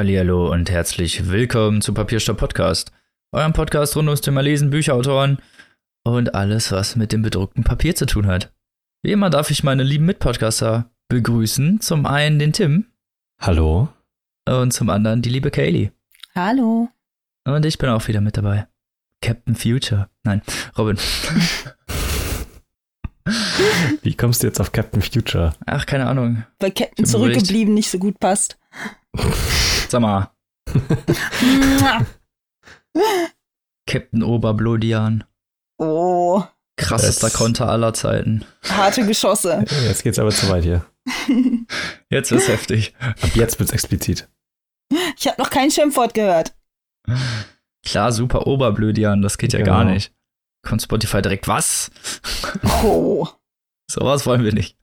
Hallihallo und herzlich willkommen zu Papierstopp Podcast, eurem Podcast rund ums Thema Lesen, Bücherautoren und alles, was mit dem bedruckten Papier zu tun hat. Wie immer darf ich meine lieben Mitpodcaster begrüßen. Zum einen den Tim. Hallo. Und zum anderen die liebe Kaylee. Hallo. Und ich bin auch wieder mit dabei. Captain Future. Nein, Robin. Wie kommst du jetzt auf Captain Future? Ach, keine Ahnung. Weil Captain zurückgeblieben nicht so gut passt. Sag mal. Captain Oberblodian. Oh. Krassester Das- Konter aller Zeiten. Harte Geschosse. Jetzt geht's aber zu weit hier. Jetzt ist heftig. Ab jetzt wird's explizit. Ich habe noch kein Schimpfwort gehört. Klar, super Oberblödian, das geht ja Genau. gar nicht. Kommt Spotify direkt, was? Oh. Sowas wollen wir nicht.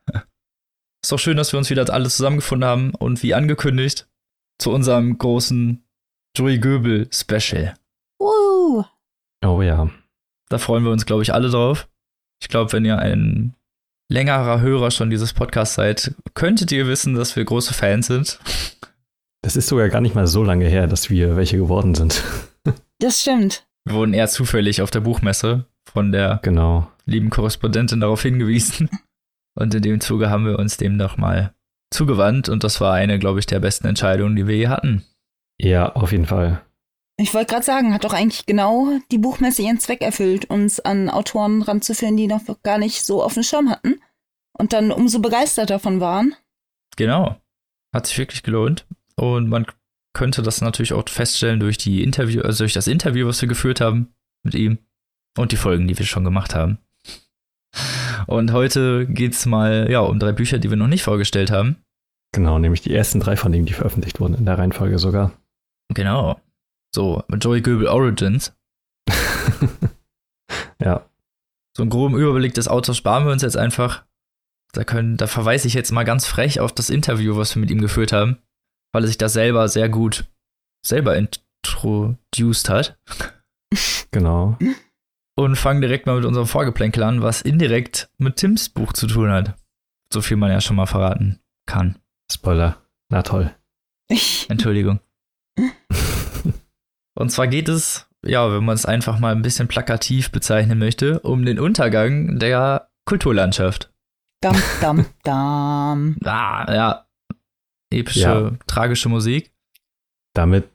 Ist doch schön, dass wir uns wieder alle zusammengefunden haben und wie angekündigt zu unserem großen Joey Göbel Special. Uh. Oh ja. Da freuen wir uns, glaube ich, alle drauf. Ich glaube, wenn ihr ein längerer Hörer schon dieses Podcasts seid, könntet ihr wissen, dass wir große Fans sind. Das ist sogar gar nicht mal so lange her, dass wir welche geworden sind. Das stimmt. Wir wurden eher zufällig auf der Buchmesse von der Genau. lieben Korrespondentin darauf hingewiesen. Und in dem Zuge haben wir uns dem doch mal zugewandt und das war eine, glaube ich, der besten Entscheidungen, die wir je hatten. Ja, auf jeden Fall. Ich wollte gerade sagen, hat doch eigentlich genau die Buchmesse ihren Zweck erfüllt, uns an Autoren ranzuführen, die noch gar nicht so auf dem Schirm hatten und dann umso begeistert davon waren. Genau. Hat sich wirklich gelohnt. Und man könnte das natürlich auch feststellen durch die Interview, also durch das Interview, was wir geführt haben mit ihm und die Folgen, die wir schon gemacht haben. Und heute geht's mal ja um drei Bücher, die wir noch nicht vorgestellt haben. Genau, nämlich die ersten drei von denen, die veröffentlicht wurden, in der Reihenfolge sogar. Genau. So, Joey Goebel Origins. ja, So einen groben Überblick des Autors sparen wir uns jetzt einfach. Da, können, da verweise ich jetzt mal ganz frech auf das Interview, was wir mit ihm geführt haben, weil er sich das selber sehr gut selber introduced hat. genau. Und fangen direkt mal mit unserem Vorgeplänkel an, was indirekt mit Tims Buch zu tun hat. So viel man ja schon mal verraten kann. Spoiler. Na toll. Ich, Entschuldigung. Und zwar geht es, ja, wenn man es einfach mal ein bisschen plakativ bezeichnen möchte, um den Untergang der Kulturlandschaft. dam, dam, dam. Ah, ja. Epische, Ja. tragische Musik. Damit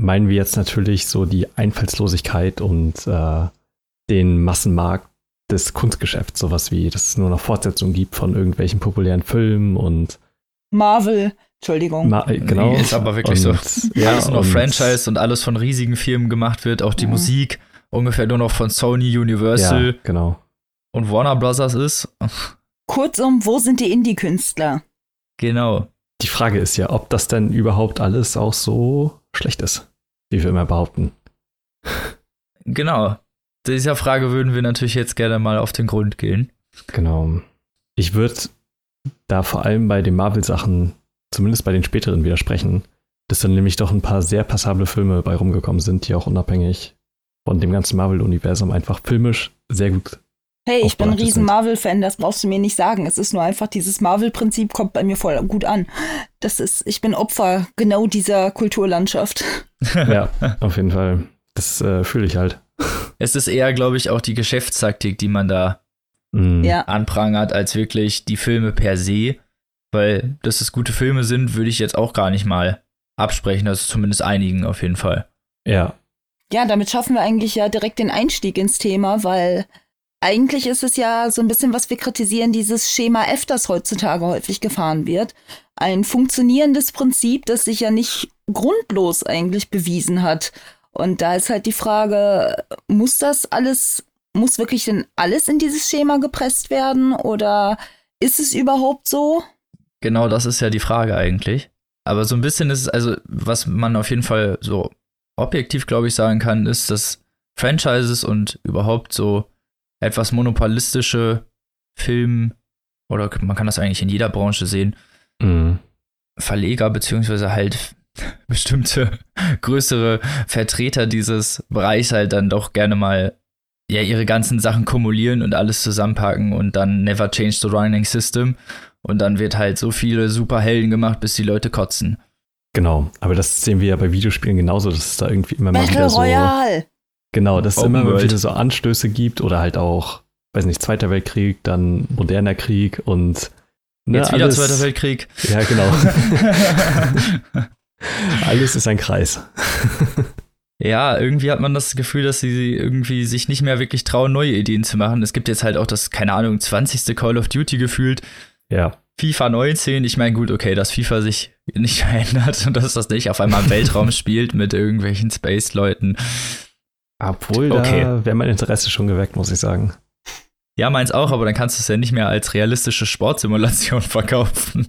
meinen wir jetzt natürlich so die Einfallslosigkeit und äh, den Massenmarkt des Kunstgeschäfts. Sowas wie, dass es nur noch Fortsetzungen gibt von irgendwelchen populären Filmen und Marvel. Entschuldigung. Ma äh, genau. Nee, ist aber wirklich und, so. Ja, alles nur noch und- Franchise und alles von riesigen Firmen gemacht wird. Auch die Ja. Musik ungefähr nur noch von Sony, Universal Ja, genau. und Warner Brothers ist. Kurzum, wo sind die Indie-Künstler? Genau. Die Frage ist ja, ob das denn überhaupt alles auch so schlecht ist, wie wir immer behaupten. Genau. Dieser Frage würden wir natürlich jetzt gerne mal auf den Grund gehen. Genau. Ich würde da vor allem bei den Marvel-Sachen, zumindest bei den späteren, widersprechen, dass dann nämlich doch ein paar sehr passable Filme bei rumgekommen sind, die auch unabhängig von dem ganzen Marvel-Universum einfach filmisch sehr gut. Hey, ich bin ein riesen. Marvel-Fan, das brauchst du mir nicht sagen. Es ist nur einfach, dieses Marvel-Prinzip kommt bei mir voll gut an. Das ist, ich bin Opfer genau dieser Kulturlandschaft. Ja, auf jeden Fall. Das äh, fühle ich halt. Es ist eher, glaube ich, auch die Geschäftstaktik, die man da Mhm. Ja. anprangert, als wirklich die Filme per se. Weil, dass es gute Filme sind, würde ich jetzt auch gar nicht mal absprechen. Also zumindest einigen auf jeden Fall. Ja, Ja, damit schaffen wir eigentlich ja direkt den Einstieg ins Thema, weil eigentlich ist es ja so ein bisschen, was wir kritisieren, dieses Schema F, das heutzutage häufig gefahren wird. Ein funktionierendes Prinzip, das sich ja nicht grundlos eigentlich bewiesen hat. Und da ist halt die Frage, muss das alles, muss wirklich denn alles in dieses Schema gepresst werden oder ist es überhaupt so? Genau, das ist ja die Frage eigentlich. Aber so ein bisschen ist es, also, was man auf jeden Fall so objektiv, glaube ich, sagen kann, ist, dass Franchises und überhaupt so etwas monopolistische Film, oder man kann das eigentlich in jeder Branche sehen, mhm. Verleger beziehungsweise halt bestimmte größere Vertreter dieses Bereichs halt dann doch gerne mal ja ihre ganzen Sachen kumulieren und alles zusammenpacken und dann never change the running system und dann wird halt so viele Superhelden gemacht, bis die Leute kotzen. Genau, aber das sehen wir ja bei Videospielen genauso, dass es da irgendwie immer mal wieder so. Royale! Genau, dass es Open immer mal World. wieder so Anstöße gibt oder halt auch, weiß nicht, Zweiter Weltkrieg, dann moderner Krieg und ne, Jetzt wieder alles, Zweiter Weltkrieg. Ja, genau. alles ist ein Kreis. Ja, irgendwie hat man das Gefühl, dass sie irgendwie sich nicht mehr wirklich trauen, neue Ideen zu machen. Es gibt jetzt halt auch das, keine Ahnung, 20. Call of Duty gefühlt. Ja. FIFA 19, ich meine, gut, okay, dass FIFA sich nicht verändert und dass das nicht auf einmal im Weltraum spielt mit irgendwelchen Space-Leuten. Obwohl, Okay. da wäre mein Interesse schon geweckt, muss ich sagen. Ja, meins auch, aber dann kannst du es ja nicht mehr als realistische Sportsimulation verkaufen.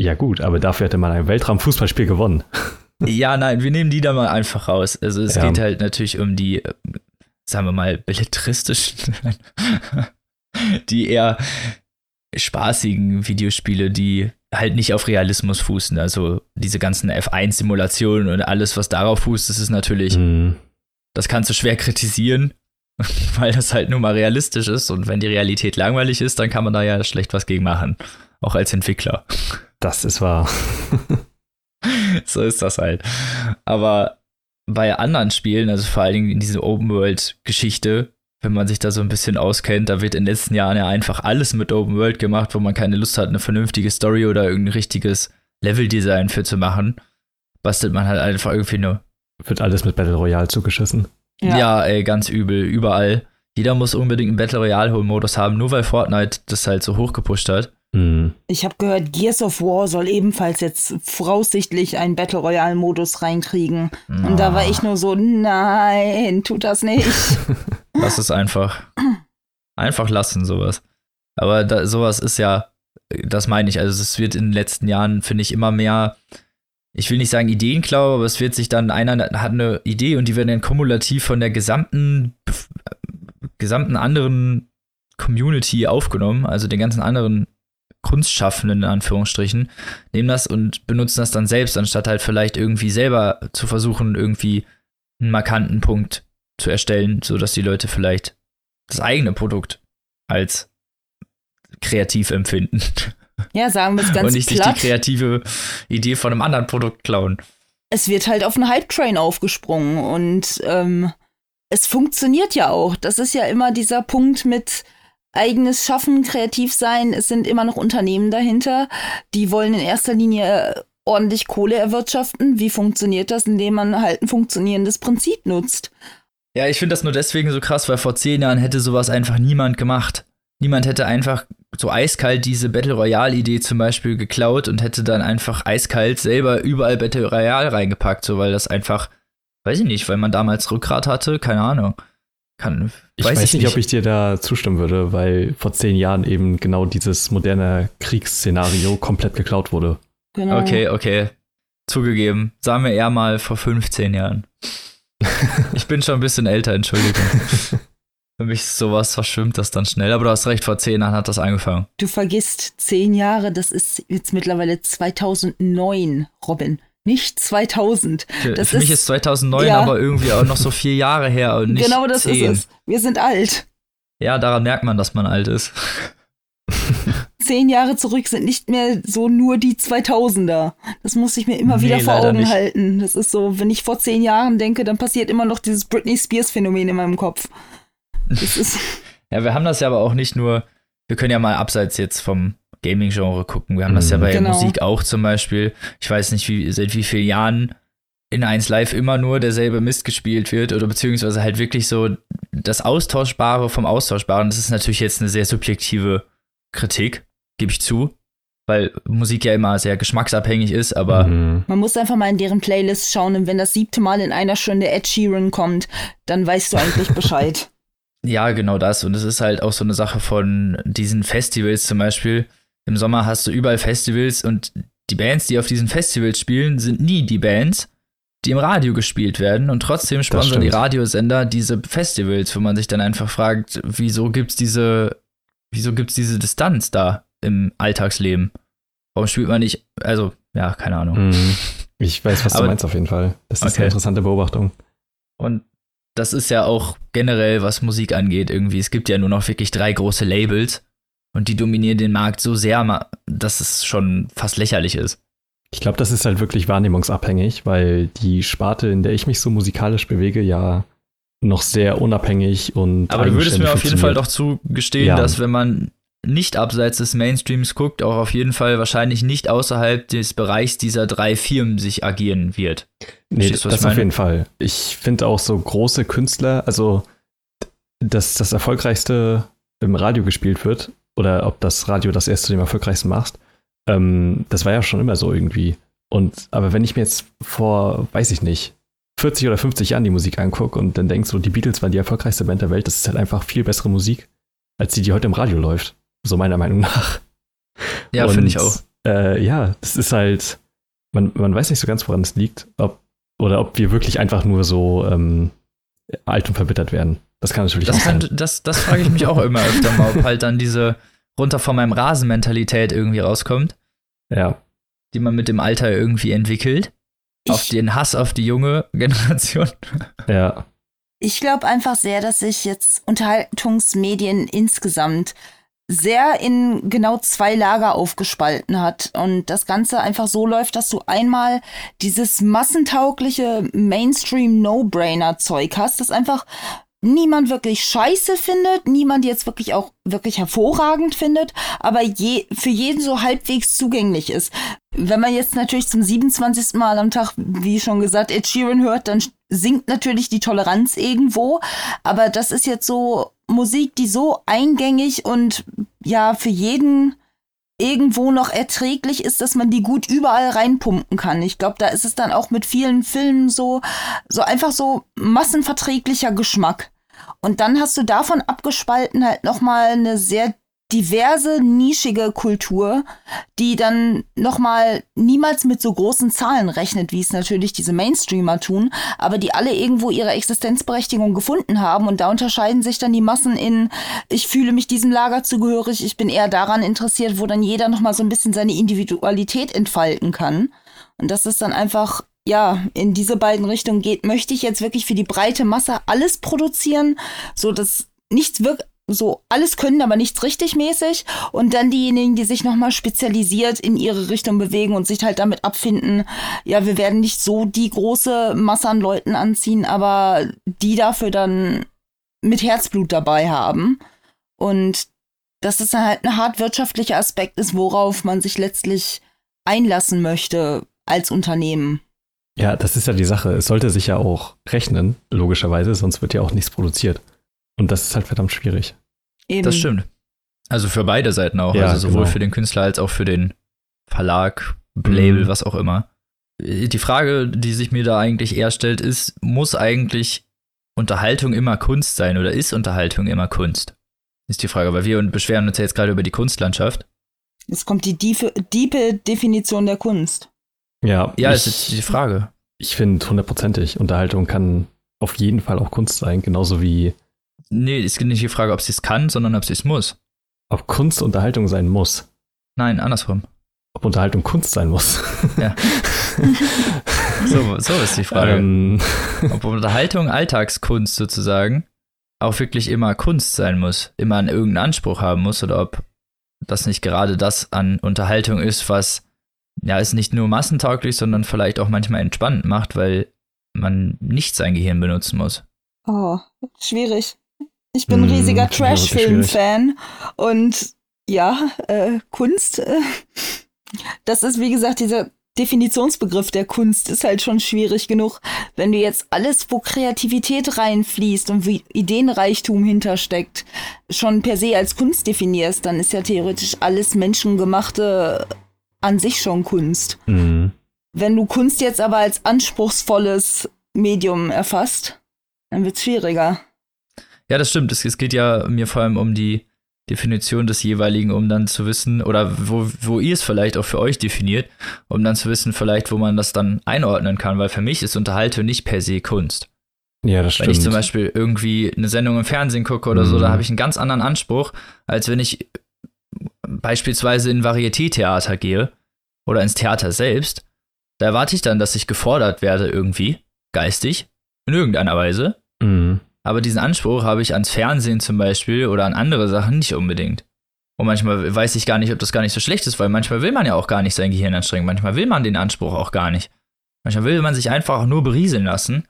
Ja, gut, aber dafür hätte man ein Weltraum-Fußballspiel gewonnen. ja, nein, wir nehmen die da mal einfach raus. Also es Ja. geht halt natürlich um die, äh, sagen wir mal, belletristischen, die eher spaßigen Videospiele, die halt nicht auf Realismus fußen. Also diese ganzen F1-Simulationen und alles, was darauf fußt, das ist natürlich, Mhm. das kannst du schwer kritisieren, weil das halt nur mal realistisch ist. Und wenn die Realität langweilig ist, dann kann man da ja schlecht was gegen machen. Auch als Entwickler. Das ist wahr. so ist das halt. Aber bei anderen Spielen, also vor allen Dingen in diese Open-World-Geschichte, wenn man sich da so ein bisschen auskennt, da wird in den letzten Jahren ja einfach alles mit Open World gemacht, wo man keine Lust hat, eine vernünftige Story oder irgendein richtiges Level-Design für zu machen. Bastelt man halt einfach irgendwie nur. Wird alles mit Battle Royale zugeschissen. Ja. ey, ganz übel, überall. Jeder muss unbedingt einen Battle Royale-Modus haben, nur weil Fortnite das halt so hochgepusht hat. Mhm. Ich habe gehört, Gears of War soll ebenfalls jetzt voraussichtlich einen Battle Royale-Modus reinkriegen. Und da war ich nur so, nein, tut das nicht. Lass es einfach. Einfach lassen, sowas. Aber da, sowas ist ja, das meine ich. Also, es wird in den letzten Jahren, finde ich, immer mehr, ich will nicht sagen Ideenklau, aber es wird sich dann, einer hat eine Idee und die werden dann kumulativ von der gesamten, gesamten anderen Community aufgenommen, also den ganzen anderen Kunstschaffenden in Anführungsstrichen, nehmen das und benutzen das dann selbst, anstatt halt vielleicht irgendwie selber zu versuchen, irgendwie einen markanten Punkt zu erstellen, sodass die Leute vielleicht das eigene Produkt als kreativ empfinden Ja, sagen wir es ganz und nicht sich die platt. kreative Idee von einem anderen Produkt klauen. es wird halt auf einen Hype-Train aufgesprungen und ähm, es funktioniert ja auch. Das ist ja immer dieser Punkt mit eigenes Schaffen, kreativ sein. Es sind immer noch Unternehmen dahinter, die wollen in erster Linie ordentlich Kohle erwirtschaften. Wie funktioniert das? Indem man halt ein funktionierendes Prinzip nutzt. Ja, ich finde das nur deswegen so krass, weil vor zehn Jahren hätte sowas einfach niemand gemacht. Niemand hätte einfach so eiskalt diese Battle Royale-Idee zum Beispiel geklaut und hätte dann einfach eiskalt selber überall Battle Royale reingepackt, so weil das einfach, weiß ich nicht, weil man damals Rückgrat hatte, keine Ahnung. Kann, Ich weiß, nicht, ob ich dir da zustimmen würde, weil vor zehn Jahren eben genau dieses moderne Kriegsszenario komplett geklaut wurde. Genau. Okay, okay. Zugegeben. Sagen wir eher mal vor 15 Jahren. ich bin schon ein bisschen älter, Entschuldigung. Für mich ist sowas verschwimmt das dann schnell, aber du hast recht, vor 10 Jahren hat das angefangen. Du vergisst zehn Jahre, das ist jetzt mittlerweile 2009, Robin. Nicht 2000. Für, Das für mich ist- ist 2009 ja. aber irgendwie auch noch so vier Jahre her und nicht genau das 10. ist es. Wir sind alt. Ja, daran merkt man, dass man alt ist. zehn Jahre zurück sind nicht mehr so nur die 2000er. Das muss ich mir immer Nee, wieder vor Augen nicht. halten. Das ist so, wenn ich vor zehn Jahren denke, dann passiert immer noch dieses Britney Spears Phänomen in meinem Kopf. Das ist, Ja, wir haben das ja aber auch nicht nur, wir können ja mal abseits jetzt vom Gaming-Genre gucken. Wir haben das ja Mhm. bei Genau. Musik auch zum Beispiel. Ich weiß nicht, wie, seit wie vielen Jahren in 1 Live immer nur derselbe Mist gespielt wird oder beziehungsweise halt wirklich so das Austauschbare vom Austauschbaren. Das ist natürlich jetzt eine sehr subjektive Kritik, gebe ich zu, weil Musik ja immer sehr geschmacksabhängig ist, aber Mhm. man muss einfach mal in deren Playlist schauen und wenn das siebte Mal in einer Stunde Ed Sheeran kommt, dann weißt du eigentlich Bescheid. Ja, genau das. Und es ist halt auch so eine Sache von diesen Festivals zum Beispiel. Im Sommer hast du überall Festivals und die Bands, die auf diesen Festivals spielen, sind nie die Bands, die im Radio gespielt werden. Und trotzdem sponsern die. Radiosender diese Festivals, wo man sich dann einfach fragt, wieso gibt's diese, wieso gibt's diese Distanz da im Alltagsleben? Warum spielt man nicht, also, ja, keine Ahnung. Mhm. Ich weiß, was Aber- du meinst auf jeden Fall. Das ist Okay. eine interessante Beobachtung. Und das ist ja auch generell, was Musik angeht, irgendwie. Es gibt ja nur noch wirklich drei große Labels und die dominieren den Markt so sehr, dass es schon fast lächerlich ist. Ich glaube, das ist halt wirklich wahrnehmungsabhängig, weil die Sparte, in der ich mich so musikalisch bewege, ja noch sehr unabhängig und. Aber du würdest mir auf jeden Fall doch zugestehen, ja. dass wenn man nicht abseits des Mainstreams guckt, auch auf jeden Fall wahrscheinlich nicht außerhalb des Bereichs dieser drei Firmen sich agieren wird. Nee, das, das auf jeden Fall. Ich finde auch so große Künstler, also dass das erfolgreichste im Radio gespielt wird oder ob das Radio das erst zu dem erfolgreichsten macht, ähm, das war ja schon immer so irgendwie. Und aber wenn ich mir jetzt vor, weiß ich nicht, 40 oder 50 Jahren die Musik angucke und dann denkst so, die Beatles waren die erfolgreichste Band der Welt, das ist halt einfach viel bessere Musik, als die, die heute im Radio läuft. So meiner Meinung nach. Ja, finde ich auch. Äh, ja, das ist halt, man, man weiß nicht so ganz, woran es liegt, ob, oder ob wir wirklich einfach nur so ähm, alt und verbittert werden. Das kann natürlich das auch kann, sein. Das, das frage ich mich auch immer öfter mal, ob halt dann diese runter von meinem Rasen-Mentalität irgendwie rauskommt. Ja. Die man mit dem Alter irgendwie entwickelt. Ich, auf den Hass auf die junge Generation. Ja. Ich glaube einfach sehr, dass sich jetzt Unterhaltungsmedien insgesamt sehr in genau zwei Lager aufgespalten hat und das Ganze einfach so läuft, dass du einmal dieses massentaugliche Mainstream-No-Brainer-Zeug hast, das einfach niemand wirklich scheiße findet, niemand jetzt wirklich auch wirklich hervorragend findet, aber je, für jeden so halbwegs zugänglich ist. Wenn man jetzt natürlich zum 27. Mal am Tag, wie schon gesagt, Ed Sheeran hört, dann sinkt natürlich die Toleranz irgendwo, aber das ist jetzt so Musik, die so eingängig und ja für jeden irgendwo noch erträglich ist, dass man die gut überall reinpumpen kann. Ich glaube, da ist es dann auch mit vielen Filmen so, so einfach so massenverträglicher Geschmack. Und dann hast du davon abgespalten halt nochmal eine sehr diverse, nischige Kultur, die dann nochmal niemals mit so großen Zahlen rechnet, wie es natürlich diese Mainstreamer tun, aber die alle irgendwo ihre Existenzberechtigung gefunden haben und da unterscheiden sich dann die Massen in, ich fühle mich diesem Lager zugehörig, ich bin eher daran interessiert, wo dann jeder nochmal so ein bisschen seine Individualität entfalten kann. Und das ist dann einfach ja, in diese beiden Richtungen geht, möchte ich jetzt wirklich für die breite Masse alles produzieren, so dass nichts wirklich so alles können, aber nichts richtig mäßig. Und dann diejenigen, die sich nochmal spezialisiert in ihre Richtung bewegen und sich halt damit abfinden, ja, wir werden nicht so die große Masse an Leuten anziehen, aber die dafür dann mit Herzblut dabei haben. Und dass es dann halt ein hart wirtschaftlicher Aspekt ist, worauf man sich letztlich einlassen möchte als Unternehmen. Ja, das ist ja die Sache. Es sollte sich ja auch rechnen, logischerweise, sonst wird ja auch nichts produziert. Und das ist halt verdammt schwierig. Eben. Das stimmt. Also für beide Seiten auch. Ja, also sowohl genau. für den Künstler als auch für den Verlag, Label, mhm. was auch immer. Die Frage, die sich mir da eigentlich eher stellt, ist, muss eigentlich Unterhaltung immer Kunst sein oder ist Unterhaltung immer Kunst? Ist die Frage, weil wir beschweren uns ja jetzt gerade über die Kunstlandschaft. Jetzt kommt die diepe, diepe Definition der Kunst. Ja, ja, ich, ist die Frage. Ich finde hundertprozentig, Unterhaltung kann auf jeden Fall auch Kunst sein, genauso wie Nee, es geht nicht die Frage, ob sie es kann, sondern ob sie es muss. Ob Kunst Unterhaltung sein muss. Nein, andersrum. Ob Unterhaltung Kunst sein muss. Ja. so, so ist die Frage. Ähm. Ob Unterhaltung Alltagskunst sozusagen auch wirklich immer Kunst sein muss, immer einen irgendeinen Anspruch haben muss oder ob das nicht gerade das an Unterhaltung ist, was ja es nicht nur massentauglich, sondern vielleicht auch manchmal entspannend macht, weil man nicht sein Gehirn benutzen muss. Oh, schwierig. Ich bin ein riesiger hm, Trash-Film-Fan und ja, äh, Kunst, äh, das ist wie gesagt dieser Definitionsbegriff der Kunst ist halt schon schwierig genug. Wenn du jetzt alles, wo Kreativität reinfließt und wie Ideenreichtum hintersteckt, schon per se als Kunst definierst, dann ist ja theoretisch alles Menschengemachte an sich schon Kunst. Mhm. Wenn du Kunst jetzt aber als anspruchsvolles Medium erfasst, dann wird's schwieriger. Ja, das stimmt. Es, es geht ja mir vor allem um die Definition des jeweiligen, um dann zu wissen, oder wo, wo ihr es vielleicht auch für euch definiert, um dann zu wissen, vielleicht, wo man das dann einordnen kann, weil für mich ist Unterhaltung nicht per se Kunst. Ja, das stimmt. Wenn ich zum Beispiel irgendwie eine Sendung im Fernsehen gucke oder mhm. so, da habe ich einen ganz anderen Anspruch, als wenn ich beispielsweise in Varieté-Theater gehe oder ins Theater selbst. Da erwarte ich dann, dass ich gefordert werde irgendwie, geistig, in irgendeiner Weise. Mhm. Aber diesen Anspruch habe ich ans Fernsehen zum Beispiel oder an andere Sachen nicht unbedingt. Und manchmal weiß ich gar nicht, ob das gar nicht so schlecht ist, weil manchmal will man ja auch gar nicht sein Gehirn anstrengen. Manchmal will man den Anspruch auch gar nicht. Manchmal will man sich einfach nur berieseln lassen.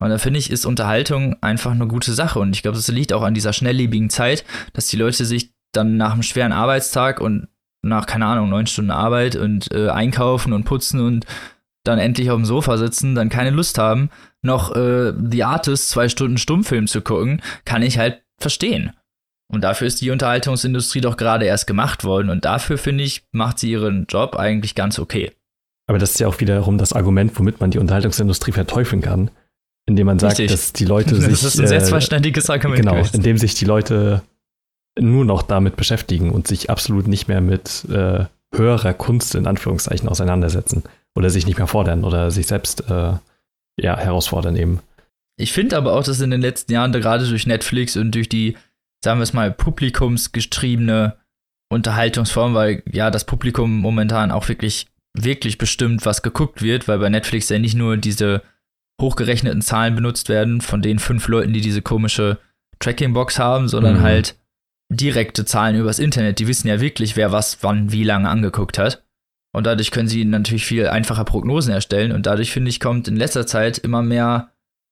Und da finde ich, ist Unterhaltung einfach eine gute Sache. Und ich glaube, das liegt auch an dieser schnelllebigen Zeit, dass die Leute sich dann nach einem schweren Arbeitstag und nach, keine Ahnung, neun Stunden Arbeit und äh, einkaufen und putzen und dann endlich auf dem Sofa sitzen, dann keine Lust haben, noch äh, The Artist zwei Stunden Stummfilm zu gucken, kann ich halt verstehen. Und dafür ist die Unterhaltungsindustrie doch gerade erst gemacht worden. Und dafür, finde ich, macht sie ihren Job eigentlich ganz okay. Aber das ist ja auch wiederum das Argument, womit man die Unterhaltungsindustrie verteufeln kann. Indem man sagt, Richtig. dass die Leute sich. Das ist ein sehr äh, Argument. Genau, gewesen. indem sich die Leute nur noch damit beschäftigen und sich absolut nicht mehr mit äh, höherer Kunst in Anführungszeichen auseinandersetzen. Oder sich nicht mehr fordern oder sich selbst äh, ja, herausfordern eben. Ich finde aber auch, dass in den letzten Jahren gerade durch Netflix und durch die, sagen wir es mal, publikumsgetriebene Unterhaltungsform, weil ja das Publikum momentan auch wirklich, wirklich bestimmt, was geguckt wird, weil bei Netflix ja nicht nur diese hochgerechneten Zahlen benutzt werden von den fünf Leuten, die diese komische Tracking-Box haben, sondern Mhm. halt direkte Zahlen übers Internet. Die wissen ja wirklich, wer was, wann, wie lange angeguckt hat. Und dadurch können sie natürlich viel einfacher Prognosen erstellen. Und dadurch, finde ich, kommt in letzter Zeit immer mehr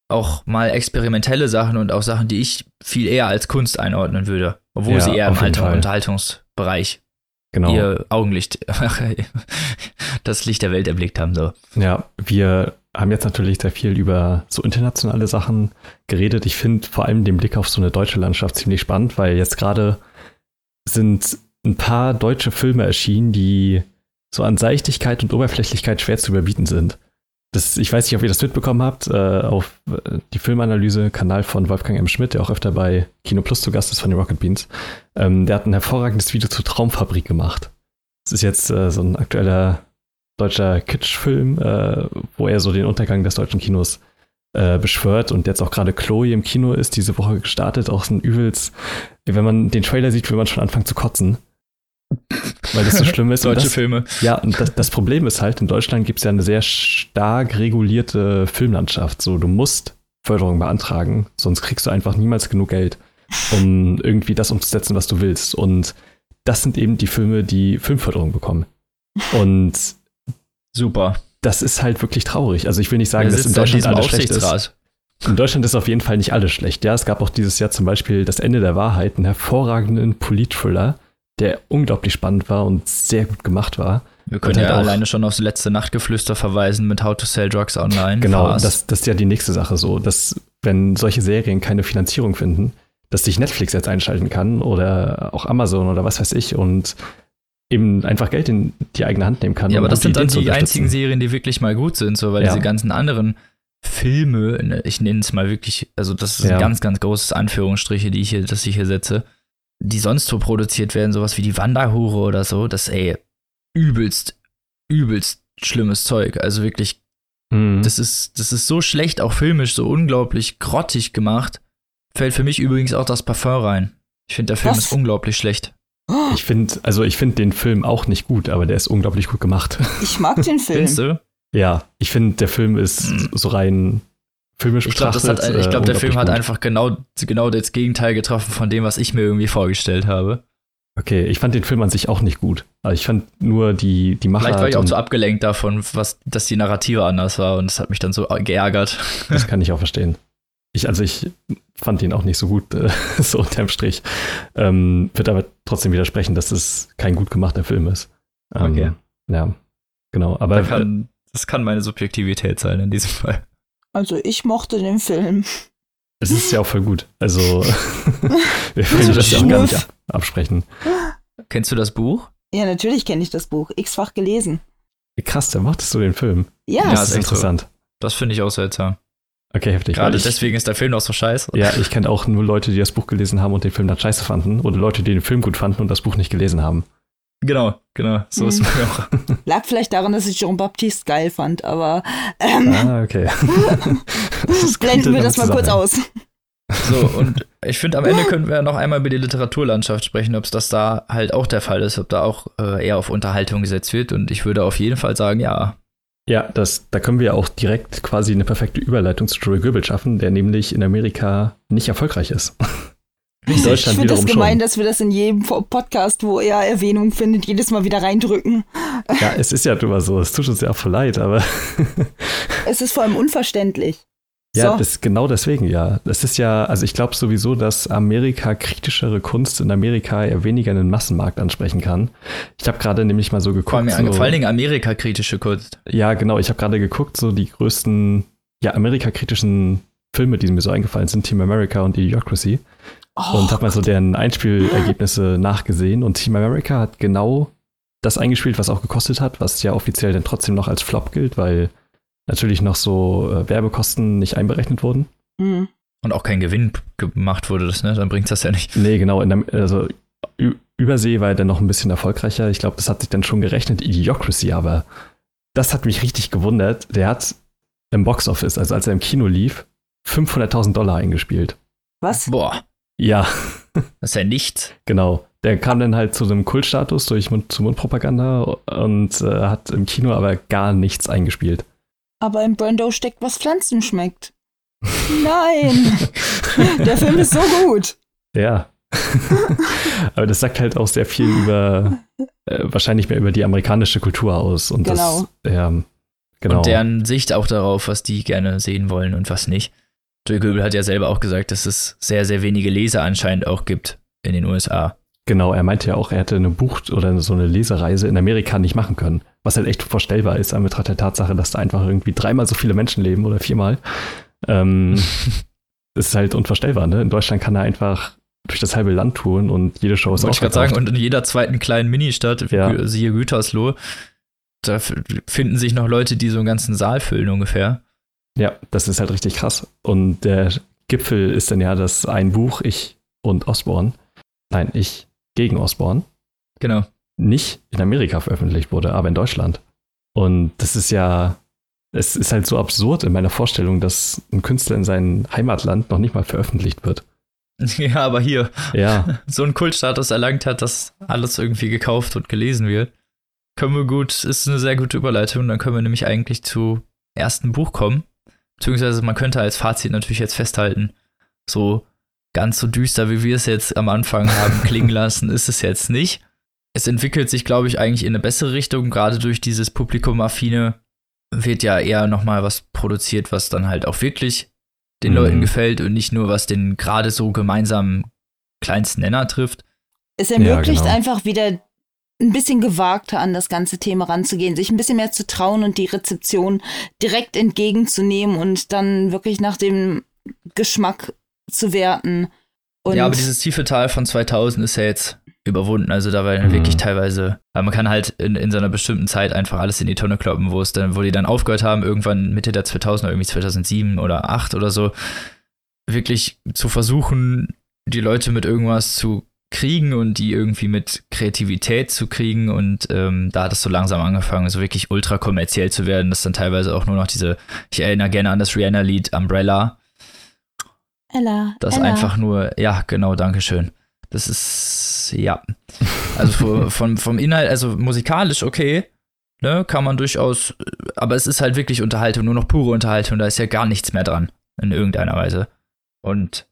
auch mal experimentelle Sachen und auch Sachen, die ich viel eher als Kunst einordnen würde. Obwohl Ja, sie eher im Alter. Unterhaltungsbereich Genau. ihr Augenlicht, das Licht der Welt erblickt haben. So. Ja, wir haben jetzt natürlich sehr viel über so internationale Sachen geredet. Ich finde vor allem den Blick auf so eine deutsche Landschaft ziemlich spannend, weil jetzt gerade sind ein paar deutsche Filme erschienen, die so an Seichtigkeit und Oberflächlichkeit schwer zu überbieten sind. Das, ich weiß nicht, ob ihr das mitbekommen habt, äh, auf äh, die Filmanalyse-Kanal von Wolfgang M. Schmidt, der auch öfter bei Kino Plus zu Gast ist von den Rocket Beans. Ähm, der hat ein hervorragendes Video zur Traumfabrik gemacht. Das ist jetzt äh, so ein aktueller deutscher Kitschfilm, äh, wo er so den Untergang des deutschen Kinos äh, beschwört und jetzt auch gerade Chloe im Kino ist, diese Woche gestartet, auch so ein übels, wenn man den Trailer sieht, will man schon anfangen zu kotzen. Weil das so schlimm ist. Deutsche das, Filme. ja, und das, das Problem ist halt, in Deutschland gibt es ja eine sehr stark regulierte Filmlandschaft. So, du musst Förderung beantragen, sonst kriegst du einfach niemals genug Geld, um irgendwie das umzusetzen, was du willst. Und das sind eben die Filme, die Filmförderung bekommen. Und Super. das ist halt wirklich traurig. Also ich will nicht sagen, dass in Deutschland alles schlecht ist. In Deutschland ist auf jeden Fall nicht alles schlecht. Ja, es gab auch dieses Jahr zum Beispiel Das Ende der Wahrheit, einen hervorragenden Polit-Thriller, der unglaublich spannend war und sehr gut gemacht war. Wir können ja halt auch- alleine schon aufs letzte Nachtgeflüster verweisen mit How to Sell Drugs Online. Genau, das, das ist ja die nächste Sache so, dass wenn solche Serien keine Finanzierung finden, dass sich Netflix jetzt einschalten kann oder auch Amazon oder was weiß ich und eben einfach Geld in die eigene Hand nehmen kann. ja, aber das sind dann die einzigen Serien, die wirklich mal gut sind, so weil Ja. diese ganzen anderen Filme, ich nenne es mal wirklich, also das ist Ja. ein ganz, ganz großes Anführungsstriche, die ich hier, das ich hier setze, die sonst so produziert werden, sowas wie die Wanderhure oder so, das ey übelst, übelst schlimmes Zeug. Also wirklich Mhm. Das ist, das ist so schlecht, auch filmisch, so unglaublich grottig gemacht. Fällt für mich übrigens auch das Parfum rein. Ich finde, der Film Was? ist unglaublich schlecht. Oh, Ich finde, also ich finde den Film auch nicht gut, aber der ist unglaublich gut gemacht. ich mag den Findest Film. du? ja, ich finde, der Film ist Mhm. so rein filmisch Ich glaube, betrachtet. hat, ich äh, glaub, der Film unglaublich hat gut. einfach genau, genau das Gegenteil getroffen von dem, was ich mir irgendwie vorgestellt habe. Okay, ich fand den Film an sich auch nicht gut. Aber ich fand nur die, die Machart. Vielleicht war ich auch zu abgelenkt davon, was, dass die Narrative anders war und das hat mich dann so geärgert. Das kann ich auch verstehen. Ich, also ich fand ihn auch nicht so gut, äh, so unterm Strich. Ähm, wird aber trotzdem widersprechen, dass es kein gut gemachter Film ist. Ähm, Okay. Ja, genau. Aber Da kann, das kann meine Subjektivität sein in diesem Fall. Also ich mochte den Film. es ist ja auch voll gut. Also wir können das ja auch gar nicht absprechen. Kennst du das Buch? Ja, natürlich kenne ich das Buch. X-fach gelesen. Krass, da mochtest du den Film. Ja, Ja, das ist ist echt so. interessant. Das finde ich auch seltsam. Okay, heftig. Gerade ich, deswegen ist der Film auch so scheiße. Ja, ich kenne auch nur Leute, die das Buch gelesen haben und den Film dann scheiße fanden. Oder Leute, die den Film gut fanden und das Buch nicht gelesen haben. Genau, genau. So ist Mhm. es mir auch. lag vielleicht daran, dass ich Jean-Baptiste geil fand, aber ähm, Ah, okay. Blenden wir das mal kurz aus. So, und ich finde, am Ende können wir noch einmal über die Literaturlandschaft sprechen, ob es das da halt auch der Fall ist, ob da auch äh, eher auf Unterhaltung gesetzt wird. Und ich würde auf jeden Fall sagen, ja. Ja, das, da können wir auch direkt quasi eine perfekte Überleitung zu Joey Goebbels schaffen, der nämlich in Amerika nicht erfolgreich ist. In Ich Deutschland finde das wiederum gemein, schon. dass wir das in jedem Podcast, wo er Erwähnung findet, jedes Mal wieder reindrücken. Ja, es ist ja immer so. Es tut uns ja auch voll leid, aber Es ist vor allem unverständlich. ja, So. das, genau deswegen ja. Das ist ja, also ich glaube sowieso, dass Amerika kritischere Kunst in Amerika eher weniger einen Massenmarkt ansprechen kann. Ich habe gerade nämlich mal so geguckt. Vor, allem, so, vor allen Dingen Amerika-kritische Kunst. Ja, genau. Ich habe gerade geguckt, so die größten, ja, Amerika-kritischen Filme, die mir so eingefallen sind, Team America und Idiocracy. Oh, und habe mal so deren Einspielergebnisse nachgesehen. Und Team America hat genau das eingespielt, was auch gekostet hat, was ja offiziell dann trotzdem noch als Flop gilt, weil natürlich noch so äh, Werbekosten nicht einberechnet wurden. hm. Und auch kein Gewinn gemacht wurde, das, ne? Dann bringt das ja nicht. Nee, genau. In der, also Übersee war er dann noch ein bisschen erfolgreicher. Ich glaube, das hat sich dann schon gerechnet. Idiocracy, aber das hat mich richtig gewundert. Der hat im Boxoffice, also als er im Kino lief, 500.000 Dollar eingespielt. Was? Boah, Ja, das ist ja nichts. genau. Der kam dann halt zu einem Kultstatus durch Mund-zu-Mund-Propaganda und äh, hat im Kino aber gar nichts eingespielt. Aber im Brando steckt, was Pflanzen schmeckt. Nein! Der Film ist so gut. Ja. aber das sagt halt auch sehr viel über, äh, wahrscheinlich mehr über die amerikanische Kultur aus. Und Genau. das, ja, genau. Und deren Sicht auch darauf, was die gerne sehen wollen und was nicht. Joey Goebel hat ja selber auch gesagt, dass es sehr, sehr wenige Leser anscheinend auch gibt in den USA. Genau, er meinte ja auch, er hätte eine Buch- oder so eine Lesereise in Amerika nicht machen können. Was halt echt vorstellbar ist, an Betracht der Tatsache, dass da einfach irgendwie dreimal so viele Menschen leben oder viermal. Ähm, das ist halt unvorstellbar, ne? In Deutschland kann er einfach durch das halbe Land touren und jede Show ist Wollte ich gerade sagen, und in jeder zweiten kleinen Ministadt, Ja. Siehe Gütersloh, da finden sich noch Leute, die so einen ganzen Saal füllen ungefähr. Ja, das ist halt richtig krass. Und der Gipfel ist dann ja das ein Buch, ich und Osborne. Nein, ich gegen Osborne. Genau. nicht in Amerika veröffentlicht wurde, aber in Deutschland. Und das ist ja, es ist halt so absurd in meiner Vorstellung, dass ein Künstler in seinem Heimatland noch nicht mal veröffentlicht wird. Ja, aber hier Ja, so einen Kultstatus erlangt hat, dass alles irgendwie gekauft und gelesen wird. Können wir gut, ist eine sehr gute Überleitung. Dann können wir nämlich eigentlich zu ersten Buch kommen. Beziehungsweise man könnte als Fazit natürlich jetzt festhalten, so ganz so düster, wie wir es jetzt am Anfang haben klingen lassen, ist es jetzt nicht. Es entwickelt sich, glaube ich, eigentlich in eine bessere Richtung. Gerade durch dieses Publikum-affine wird ja eher nochmal was produziert, was dann halt auch wirklich den Mhm. Leuten gefällt und nicht nur, was den gerade so gemeinsamen kleinsten Nenner trifft. Es ermöglicht genau. einfach wieder ein bisschen gewagter an das ganze Thema ranzugehen, sich ein bisschen mehr zu trauen und die Rezeption direkt entgegenzunehmen und dann wirklich nach dem Geschmack zu werten. Und ja, aber dieses tiefe Tal von 2000 ist ja jetzt überwunden. Also da war ja Mhm. wirklich teilweise, weil man kann halt in, in so einer bestimmten Zeit einfach alles in die Tonne kloppen, wo es dann, wo die dann aufgehört haben, irgendwann Mitte der 2000er, irgendwie 2007 oder 2008 oder so, wirklich zu versuchen, die Leute mit irgendwas zu kriegen und die irgendwie mit Kreativität zu kriegen und ähm, da hat es so langsam angefangen, so wirklich ultra kommerziell zu werden, dass dann teilweise auch nur noch diese, ich erinnere gerne an das Rihanna-Lied Umbrella, Ella, das Ella. einfach nur, ja, genau, Dankeschön. Das ist, ja. Also vom, vom Inhalt, also musikalisch okay, ne, kann man durchaus, aber es ist halt wirklich Unterhaltung, nur noch pure Unterhaltung, da ist ja gar nichts mehr dran, in irgendeiner Weise. Und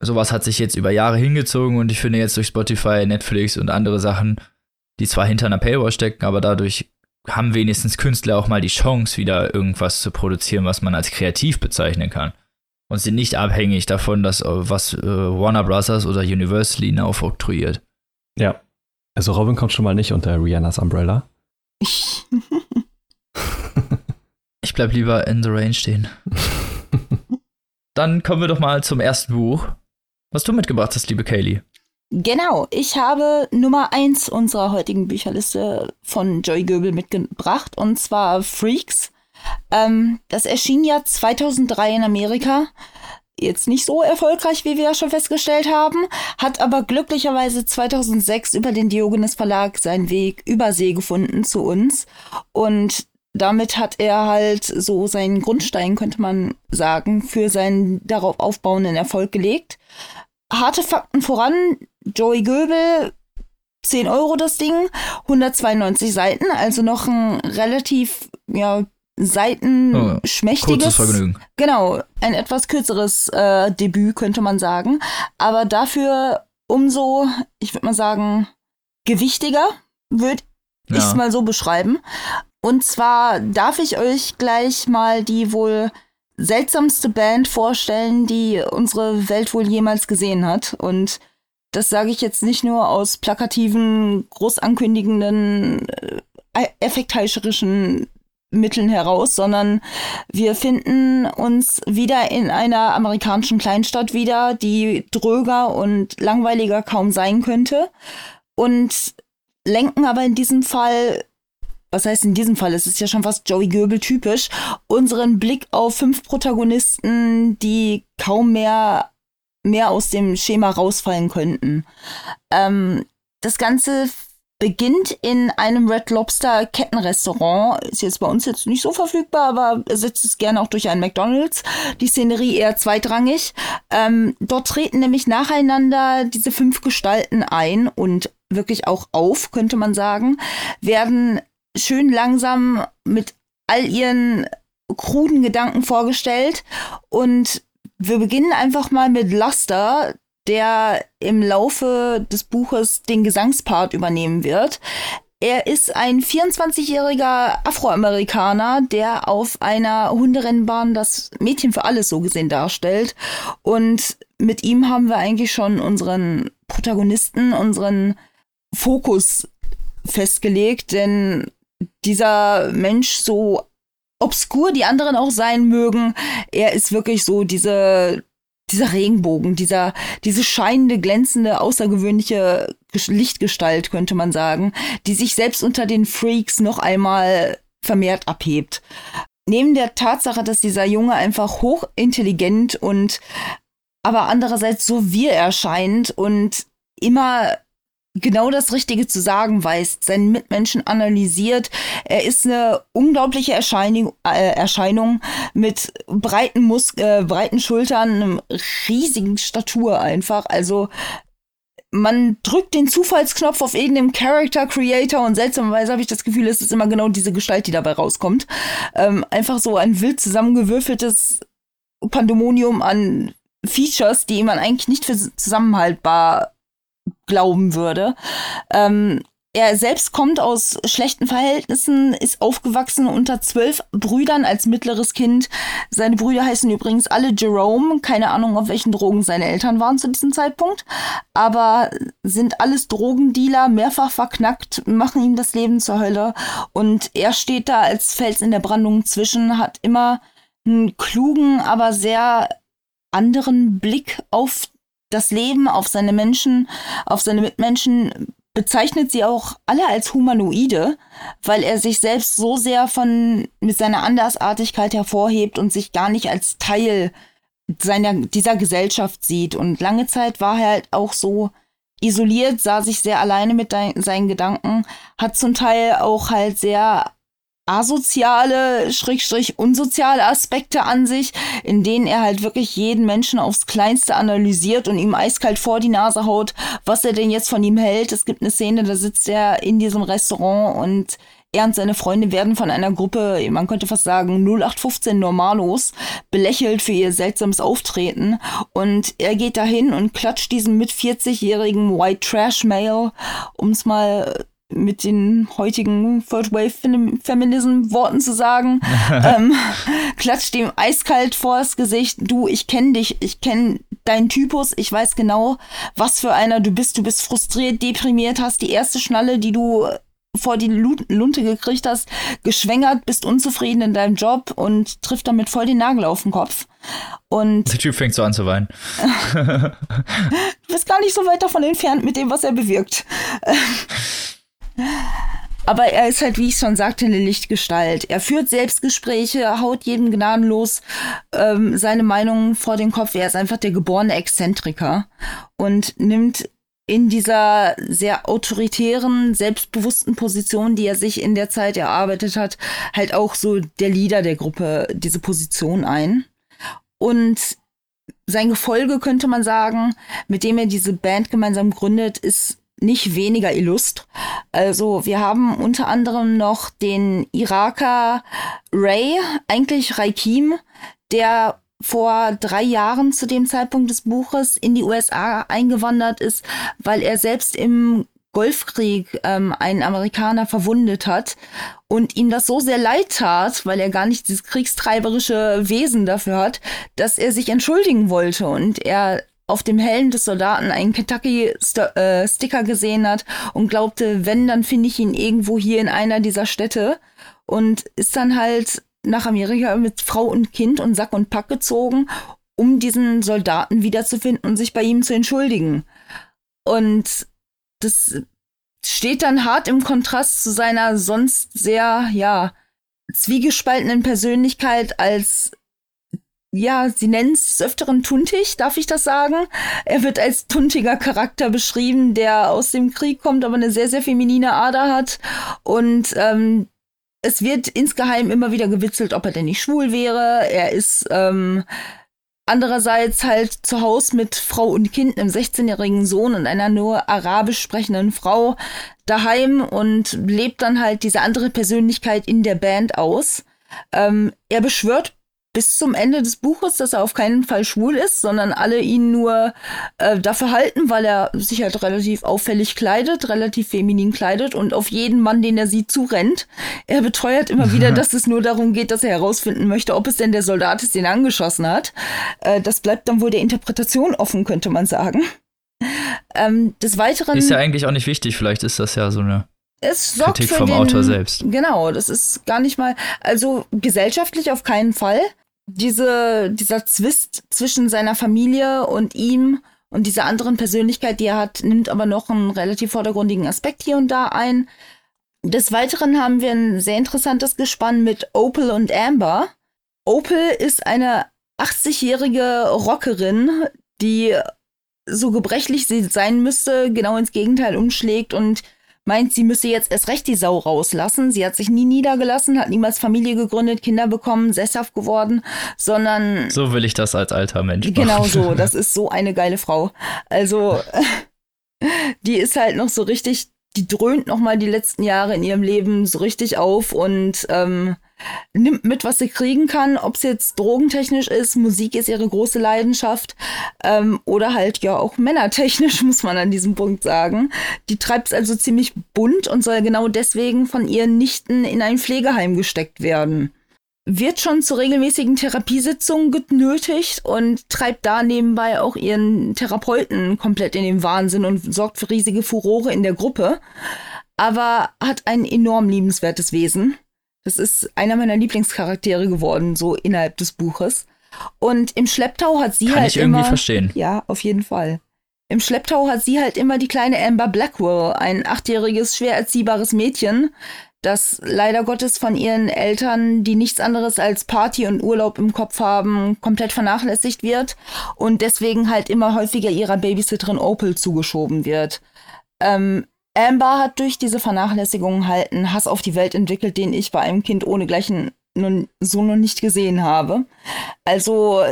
sowas hat sich jetzt über Jahre hingezogen und ich finde jetzt durch Spotify, Netflix und andere Sachen, die zwar hinter einer Paywall stecken, aber dadurch haben wenigstens Künstler auch mal die Chance, wieder irgendwas zu produzieren, was man als kreativ bezeichnen kann und sind nicht abhängig davon, dass äh, was äh, Warner Brothers oder Universal ihnen aufoktroyiert. ja. Also Robin kommt schon mal nicht unter Rihannas Umbrella. Ich bleib lieber in the Rain stehen. Dann kommen wir doch mal zum ersten Buch, was du mitgebracht hast, liebe Kaylee. Genau, ich habe Nummer eins unserer heutigen Bücherliste von Joy Goebel mitgebracht und zwar Freaks. Ähm, das erschien ja 2003 in Amerika. Jetzt nicht so erfolgreich, wie wir ja schon festgestellt haben, hat aber glücklicherweise 2006 über den Diogenes Verlag seinen Weg über See gefunden zu uns. Und damit hat er halt so seinen Grundstein, könnte man sagen, für seinen darauf aufbauenden Erfolg gelegt. Harte Fakten voran, Joey Goebel, 10 Euro das Ding, 192 Seiten, also noch ein relativ ja, Seiten oh, Vergnügen. Genau, ein etwas kürzeres äh, Debüt, könnte man sagen. Aber dafür umso, ich würde mal sagen, gewichtiger, würde ja. ich es mal so beschreiben. Und zwar darf ich euch gleich mal die wohl seltsamste Band vorstellen, die unsere Welt wohl jemals gesehen hat. Und das sage ich jetzt nicht nur aus plakativen, großankündigenden, äh, effektheischerischen Mitteln heraus, sondern wir finden uns wieder in einer amerikanischen Kleinstadt wieder, die dröger und langweiliger kaum sein könnte und lenken aber in diesem Fall was heißt in diesem Fall, es ist ja schon fast Joey Goebel typisch, unseren Blick auf fünf Protagonisten, die kaum mehr, mehr aus dem Schema rausfallen könnten. Ähm, das Ganze beginnt in einem Red Lobster Kettenrestaurant. Ist jetzt bei uns jetzt nicht so verfügbar, aber ersetzt es gerne auch durch einen McDonald's. Die Szenerie eher zweitrangig. Ähm, dort treten nämlich nacheinander diese fünf Gestalten ein und wirklich auch auf, könnte man sagen, werden schön langsam mit all ihren kruden Gedanken vorgestellt und wir beginnen einfach mal mit Luster, der im Laufe des Buches den Gesangspart übernehmen wird. Er ist ein 24-jähriger Afroamerikaner, der auf einer Hunderennbahn das Mädchen für alles so gesehen darstellt. Und mit ihm haben wir eigentlich schon unseren Protagonisten, unseren Fokus festgelegt, denn dieser Mensch so obskur die anderen auch sein mögen, er ist wirklich so diese dieser Regenbogen, dieser, diese scheinende, glänzende, außergewöhnliche Lichtgestalt, könnte man sagen, die sich selbst unter den Freaks noch einmal vermehrt abhebt. Neben der Tatsache, dass dieser Junge einfach hochintelligent und aber andererseits so wir erscheint und immer genau das Richtige zu sagen weiß, seinen Mitmenschen analysiert. Er ist eine unglaubliche Erscheinung, äh, Erscheinung mit breiten, Mus äh, breiten Schultern, riesigen Statur einfach. Also man drückt den Zufallsknopf auf irgendeinem Character Creator und seltsamerweise habe ich das Gefühl, es ist immer genau diese Gestalt, die dabei rauskommt. Ähm, einfach so ein wild zusammengewürfeltes Pandemonium an Features, die man eigentlich nicht für zusammenhaltbar glauben würde. Ähm, er selbst kommt aus schlechten Verhältnissen, ist aufgewachsen unter zwölf Brüdern als mittleres Kind. Seine Brüder heißen übrigens alle Jerome. Keine Ahnung, auf welchen Drogen seine Eltern waren zu diesem Zeitpunkt. Aber sind alles Drogendealer, mehrfach verknackt, machen ihm das Leben zur Hölle. Und er steht da als Fels in der Brandung zwischen, hat immer einen klugen, aber sehr anderen Blick auf das Leben, auf seine Menschen, auf seine Mitmenschen, bezeichnet sie auch alle als Humanoide, weil er sich selbst so sehr von mit seiner Andersartigkeit hervorhebt und sich gar nicht als Teil seiner dieser Gesellschaft sieht. Und lange Zeit war er halt auch so isoliert, sah sich sehr alleine mit seinen Gedanken, hat zum Teil auch halt sehr asoziale, schrägstrich unsoziale Aspekte an sich, in denen er halt wirklich jeden Menschen aufs Kleinste analysiert und ihm eiskalt vor die Nase haut, was er denn jetzt von ihm hält. Es gibt eine Szene, da sitzt er in diesem Restaurant und er und seine Freunde werden von einer Gruppe, man könnte fast sagen 0815 Normalos, belächelt für ihr seltsames Auftreten. Und er geht dahin und klatscht diesem mit 40-jährigen White Trash Male, um es mal mit den heutigen Third Wave Feminism Worten zu sagen, ähm, klatscht dem eiskalt vors Gesicht. Du, ich kenne dich, ich kenne deinen Typus, ich weiß genau, was für einer du bist. Du bist frustriert, deprimiert, hast die erste Schnalle, die du vor die Lunte gekriegt hast, geschwängert, bist unzufrieden in deinem Job und trifft damit voll den Nagel auf den Kopf. Und der Typ fängt so an zu weinen. du bist gar nicht so weit davon entfernt mit dem, was er bewirkt. Aber er ist halt, wie ich schon sagte, eine Lichtgestalt. Er führt Selbstgespräche, haut jedem gnadenlos ähm, seine Meinung vor den Kopf. Er ist einfach der geborene Exzentriker und nimmt in dieser sehr autoritären, selbstbewussten Position, die er sich in der Zeit erarbeitet hat, halt auch so der Leader der Gruppe diese Position ein. Und sein Gefolge könnte man sagen, mit dem er diese Band gemeinsam gründet, ist nicht weniger illustr. Also wir haben unter anderem noch den Iraker Ray, eigentlich Raikim, der vor drei Jahren zu dem Zeitpunkt des Buches in die USA eingewandert ist, weil er selbst im Golfkrieg ähm, einen Amerikaner verwundet hat und ihm das so sehr leid tat, weil er gar nicht dieses kriegstreiberische Wesen dafür hat, dass er sich entschuldigen wollte und er auf dem Helm des Soldaten einen Kentucky-Sticker äh, gesehen hat und glaubte, wenn, dann finde ich ihn irgendwo hier in einer dieser Städte und ist dann halt nach Amerika mit Frau und Kind und Sack und Pack gezogen, um diesen Soldaten wiederzufinden und sich bei ihm zu entschuldigen. Und das steht dann hart im Kontrast zu seiner sonst sehr, ja, zwiegespaltenen Persönlichkeit als ja, sie nennen es des Öfteren tuntig, darf ich das sagen? Er wird als tuntiger Charakter beschrieben, der aus dem Krieg kommt, aber eine sehr, sehr feminine Ader hat. Und ähm, es wird insgeheim immer wieder gewitzelt, ob er denn nicht schwul wäre. Er ist ähm, andererseits halt zu Hause mit Frau und Kind, einem 16-jährigen Sohn und einer nur arabisch sprechenden Frau daheim und lebt dann halt diese andere Persönlichkeit in der Band aus. Ähm, er beschwört bis zum Ende des Buches, dass er auf keinen Fall schwul ist, sondern alle ihn nur äh, dafür halten, weil er sich halt relativ auffällig kleidet, relativ feminin kleidet und auf jeden Mann, den er sieht, zurennt. Er beteuert immer wieder, dass es nur darum geht, dass er herausfinden möchte, ob es denn der Soldat ist, den er angeschossen hat. Äh, das bleibt dann wohl der Interpretation offen, könnte man sagen. Ähm, des Weiteren. Ist ja eigentlich auch nicht wichtig, vielleicht ist das ja so eine es sorgt Kritik für vom den, Autor selbst. Genau, das ist gar nicht mal, also gesellschaftlich auf keinen Fall diese, dieser Zwist zwischen seiner Familie und ihm und dieser anderen Persönlichkeit, die er hat, nimmt aber noch einen relativ vordergründigen Aspekt hier und da ein. Des Weiteren haben wir ein sehr interessantes Gespann mit Opal und Amber. Opal ist eine 80-jährige Rockerin, die so gebrechlich sie sein müsste, genau ins Gegenteil umschlägt und meint, sie müsse jetzt erst recht die Sau rauslassen. Sie hat sich nie niedergelassen, hat niemals Familie gegründet, Kinder bekommen, sesshaft geworden, sondern. So will ich das als alter Mensch. Genau so. Das ist so eine geile Frau. Also, die ist halt noch so richtig die dröhnt noch mal die letzten Jahre in ihrem Leben so richtig auf und ähm, nimmt mit, was sie kriegen kann, ob es jetzt drogentechnisch ist, Musik ist ihre große Leidenschaft ähm, oder halt ja auch männertechnisch, muss man an diesem Punkt sagen. Die treibt es also ziemlich bunt und soll genau deswegen von ihren Nichten in ein Pflegeheim gesteckt werden wird schon zu regelmäßigen Therapiesitzungen genötigt und treibt da nebenbei auch ihren Therapeuten komplett in den Wahnsinn und sorgt für riesige Furore in der Gruppe. Aber hat ein enorm liebenswertes Wesen. Das ist einer meiner Lieblingscharaktere geworden, so innerhalb des Buches. Und im Schlepptau hat sie Kann halt ich irgendwie immer, verstehen. Ja, auf jeden Fall. Im Schlepptau hat sie halt immer die kleine Amber Blackwell, ein achtjähriges, schwer erziehbares Mädchen, das leider Gottes von ihren Eltern, die nichts anderes als Party und Urlaub im Kopf haben, komplett vernachlässigt wird und deswegen halt immer häufiger ihrer Babysitterin Opal zugeschoben wird. Ähm, Amber hat durch diese Vernachlässigung halt einen Hass auf die Welt entwickelt, den ich bei einem Kind ohne gleichen nun, so noch nicht gesehen habe. Also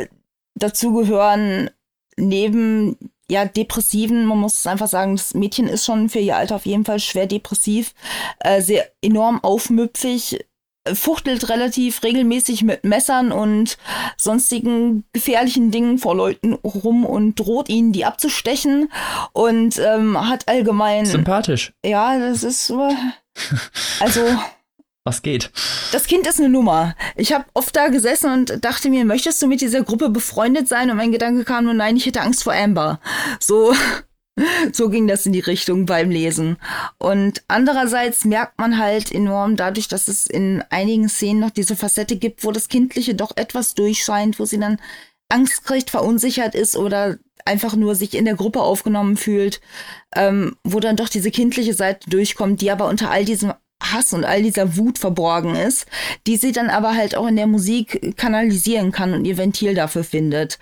dazu gehören neben ja, depressiven, man muss es einfach sagen, das Mädchen ist schon für ihr Alter auf jeden Fall schwer depressiv, äh, sehr enorm aufmüpfig, fuchtelt relativ regelmäßig mit Messern und sonstigen gefährlichen Dingen vor Leuten rum und droht ihnen, die abzustechen und ähm, hat allgemein. Sympathisch. Ja, das ist so. Also. Was geht? Das Kind ist eine Nummer. Ich habe oft da gesessen und dachte mir, möchtest du mit dieser Gruppe befreundet sein? Und mein Gedanke kam nur, nein, ich hätte Angst vor Amber. So, so ging das in die Richtung beim Lesen. Und andererseits merkt man halt enorm dadurch, dass es in einigen Szenen noch diese Facette gibt, wo das Kindliche doch etwas durchscheint, wo sie dann Angst kriegt, verunsichert ist oder einfach nur sich in der Gruppe aufgenommen fühlt, ähm, wo dann doch diese kindliche Seite durchkommt, die aber unter all diesem Hass und all dieser Wut verborgen ist, die sie dann aber halt auch in der Musik kanalisieren kann und ihr Ventil dafür findet,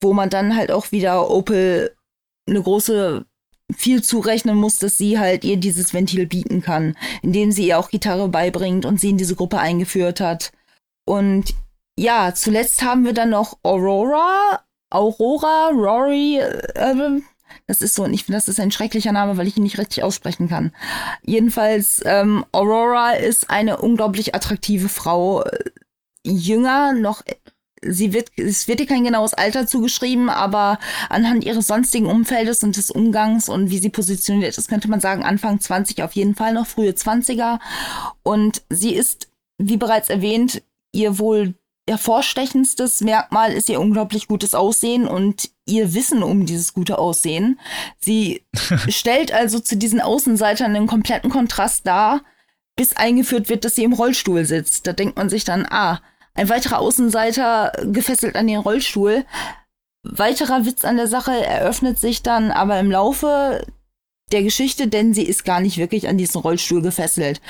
wo man dann halt auch wieder Opel eine große viel zurechnen muss, dass sie halt ihr dieses Ventil bieten kann, indem sie ihr auch Gitarre beibringt und sie in diese Gruppe eingeführt hat. Und ja, zuletzt haben wir dann noch Aurora, Aurora, Rory, äh, Das ist so, und ich finde, das ist ein schrecklicher Name, weil ich ihn nicht richtig aussprechen kann. Jedenfalls, ähm, Aurora ist eine unglaublich attraktive Frau. Jünger, noch, sie wird, es wird ihr kein genaues Alter zugeschrieben, aber anhand ihres sonstigen Umfeldes und des Umgangs und wie sie positioniert ist, könnte man sagen, Anfang 20 auf jeden Fall noch, frühe 20er. Und sie ist, wie bereits erwähnt, ihr wohl hervorstechendstes Merkmal ist ihr unglaublich gutes Aussehen und ihr Wissen um dieses gute Aussehen. Sie stellt also zu diesen Außenseitern einen kompletten Kontrast dar, bis eingeführt wird, dass sie im Rollstuhl sitzt. Da denkt man sich dann, ah, ein weiterer Außenseiter gefesselt an den Rollstuhl. Weiterer Witz an der Sache eröffnet sich dann aber im Laufe der Geschichte, denn sie ist gar nicht wirklich an diesen Rollstuhl gefesselt.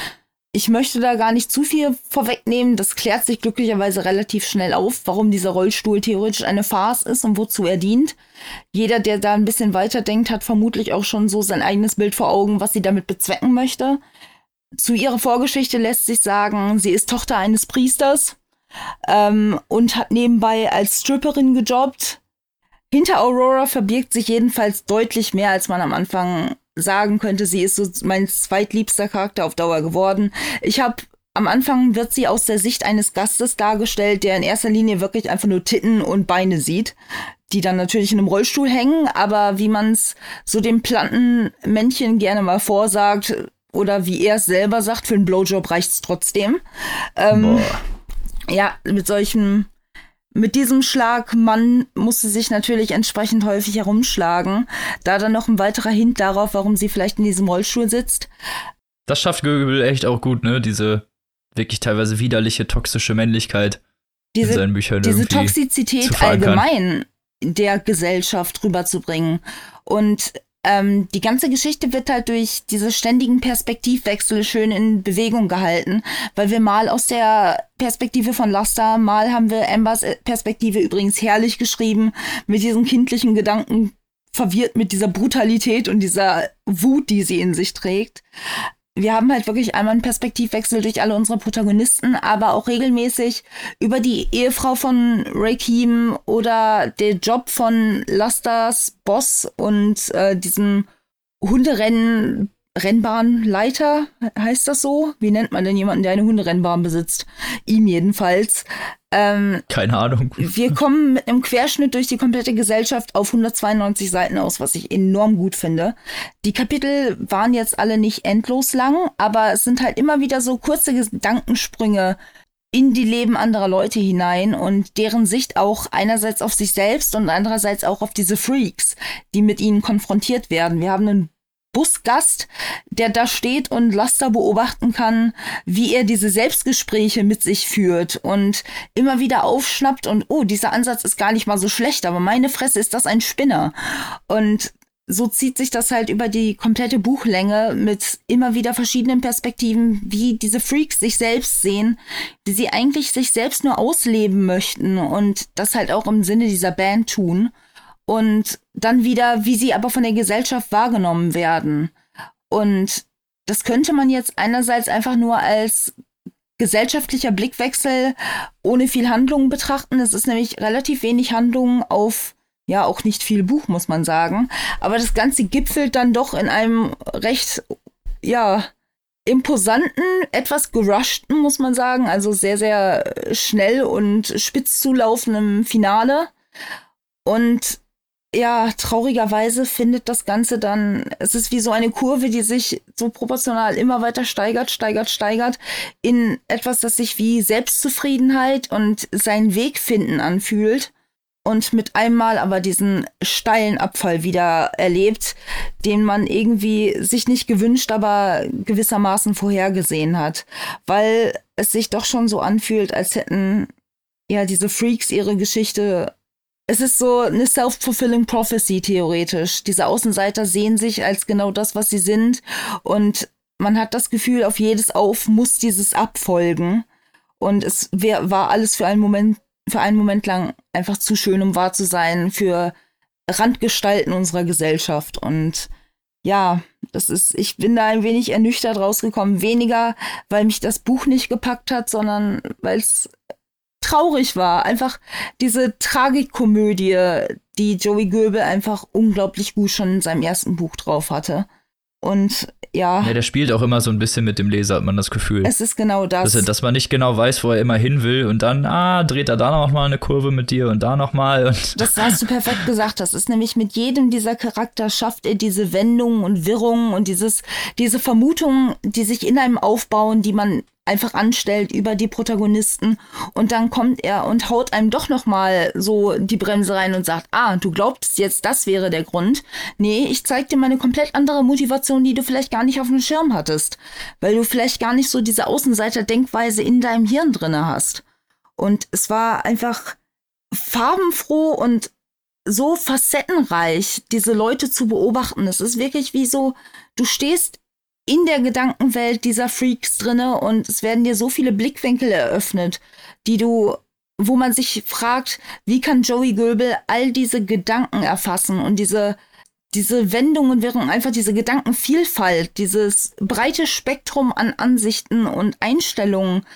Ich möchte da gar nicht zu viel vorwegnehmen. Das klärt sich glücklicherweise relativ schnell auf, warum dieser Rollstuhl theoretisch eine Farce ist und wozu er dient. Jeder, der da ein bisschen weiter denkt, hat vermutlich auch schon so sein eigenes Bild vor Augen, was sie damit bezwecken möchte. Zu ihrer Vorgeschichte lässt sich sagen, sie ist Tochter eines Priesters ähm, und hat nebenbei als Stripperin gejobbt. Hinter Aurora verbirgt sich jedenfalls deutlich mehr, als man am Anfang sagen könnte, sie ist so mein zweitliebster Charakter auf Dauer geworden. Ich habe am Anfang wird sie aus der Sicht eines Gastes dargestellt, der in erster Linie wirklich einfach nur Titten und Beine sieht, die dann natürlich in einem Rollstuhl hängen, aber wie man es so dem Plantenmännchen gerne mal vorsagt oder wie er es selber sagt, für einen Blowjob reicht's trotzdem. Ähm, ja, mit solchem mit diesem Schlag, man musste sich natürlich entsprechend häufig herumschlagen. Da dann noch ein weiterer Hint darauf, warum sie vielleicht in diesem Rollstuhl sitzt. Das schafft Göbel echt auch gut, ne? Diese wirklich teilweise widerliche, toxische Männlichkeit diese, in seinen Büchern. Diese Toxizität allgemein kann. der Gesellschaft rüberzubringen. Und ähm, die ganze Geschichte wird halt durch diese ständigen Perspektivwechsel schön in Bewegung gehalten, weil wir mal aus der Perspektive von Laster, mal haben wir Ambers Perspektive übrigens herrlich geschrieben, mit diesen kindlichen Gedanken verwirrt mit dieser Brutalität und dieser Wut, die sie in sich trägt wir haben halt wirklich einmal einen Perspektivwechsel durch alle unsere Protagonisten, aber auch regelmäßig über die Ehefrau von Rakim oder der Job von Lasters Boss und äh, diesem Hunderennen Rennbahnleiter, heißt das so? Wie nennt man denn jemanden, der eine Hunderennbahn besitzt? Ihm jedenfalls. Ähm, Keine Ahnung. Wir kommen mit einem Querschnitt durch die komplette Gesellschaft auf 192 Seiten aus, was ich enorm gut finde. Die Kapitel waren jetzt alle nicht endlos lang, aber es sind halt immer wieder so kurze Gedankensprünge in die Leben anderer Leute hinein und deren Sicht auch einerseits auf sich selbst und andererseits auch auf diese Freaks, die mit ihnen konfrontiert werden. Wir haben einen Busgast, der da steht und Laster beobachten kann, wie er diese Selbstgespräche mit sich führt und immer wieder aufschnappt und oh, dieser Ansatz ist gar nicht mal so schlecht, aber meine Fresse ist das ein Spinner. Und so zieht sich das halt über die komplette Buchlänge mit immer wieder verschiedenen Perspektiven, wie diese Freaks sich selbst sehen, wie sie eigentlich sich selbst nur ausleben möchten und das halt auch im Sinne dieser Band tun und dann wieder, wie sie aber von der Gesellschaft wahrgenommen werden. Und das könnte man jetzt einerseits einfach nur als gesellschaftlicher Blickwechsel ohne viel Handlung betrachten. Es ist nämlich relativ wenig Handlung auf ja auch nicht viel Buch, muss man sagen. Aber das Ganze gipfelt dann doch in einem recht, ja, imposanten, etwas gerushten, muss man sagen. Also sehr, sehr schnell und spitz zulaufendem Finale. Und ja, traurigerweise findet das Ganze dann, es ist wie so eine Kurve, die sich so proportional immer weiter steigert, steigert, steigert, in etwas, das sich wie Selbstzufriedenheit und seinen Weg finden anfühlt und mit einmal aber diesen steilen Abfall wieder erlebt, den man irgendwie sich nicht gewünscht, aber gewissermaßen vorhergesehen hat, weil es sich doch schon so anfühlt, als hätten ja diese Freaks ihre Geschichte es ist so eine self-fulfilling prophecy theoretisch. Diese Außenseiter sehen sich als genau das, was sie sind und man hat das Gefühl, auf jedes Auf muss dieses abfolgen. Und es wär, war alles für einen Moment, für einen Moment lang einfach zu schön, um wahr zu sein, für Randgestalten unserer Gesellschaft. Und ja, das ist, ich bin da ein wenig ernüchtert rausgekommen. Weniger, weil mich das Buch nicht gepackt hat, sondern weil es traurig war. Einfach diese Tragikkomödie, die Joey Goebel einfach unglaublich gut schon in seinem ersten Buch drauf hatte. Und ja. Ja, der spielt auch immer so ein bisschen mit dem Leser, hat man das Gefühl. Es ist genau das. Dass, dass man nicht genau weiß, wo er immer hin will und dann, ah, dreht er da noch mal eine Kurve mit dir und da noch mal. Und das hast du perfekt gesagt. Das ist nämlich mit jedem dieser Charakter schafft er diese Wendungen und Wirrungen und dieses, diese Vermutungen, die sich in einem aufbauen, die man einfach anstellt über die Protagonisten und dann kommt er und haut einem doch noch mal so die Bremse rein und sagt, ah, du glaubst jetzt, das wäre der Grund. Nee, ich zeig dir mal eine komplett andere Motivation, die du vielleicht gar nicht auf dem Schirm hattest, weil du vielleicht gar nicht so diese Außenseiter-Denkweise in deinem Hirn drinne hast. Und es war einfach farbenfroh und so facettenreich, diese Leute zu beobachten. Es ist wirklich wie so, du stehst in der Gedankenwelt dieser Freaks drinne und es werden dir so viele Blickwinkel eröffnet, die du, wo man sich fragt, wie kann Joey Goebel all diese Gedanken erfassen und diese diese Wendungen wären einfach diese Gedankenvielfalt, dieses breite Spektrum an Ansichten und Einstellungen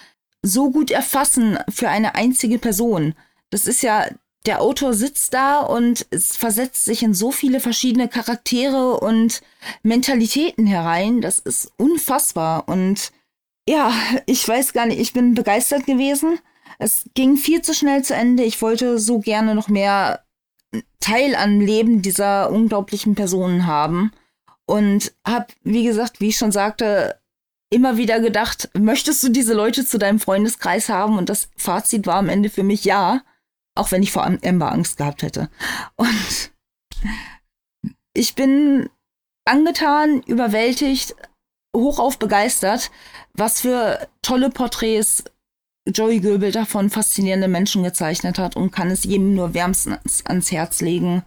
so gut erfassen für eine einzige Person. Das ist ja der Autor sitzt da und versetzt sich in so viele verschiedene Charaktere und Mentalitäten herein. Das ist unfassbar. Und ja, ich weiß gar nicht, ich bin begeistert gewesen. Es ging viel zu schnell zu Ende. Ich wollte so gerne noch mehr Teil am Leben dieser unglaublichen Personen haben. Und hab, wie gesagt, wie ich schon sagte, immer wieder gedacht, möchtest du diese Leute zu deinem Freundeskreis haben? Und das Fazit war am Ende für mich ja. Auch wenn ich vor Ember Angst gehabt hätte. Und ich bin angetan, überwältigt, hochauf begeistert, was für tolle Porträts Joey Goebel davon faszinierende Menschen gezeichnet hat und kann es jedem nur wärmstens ans Herz legen,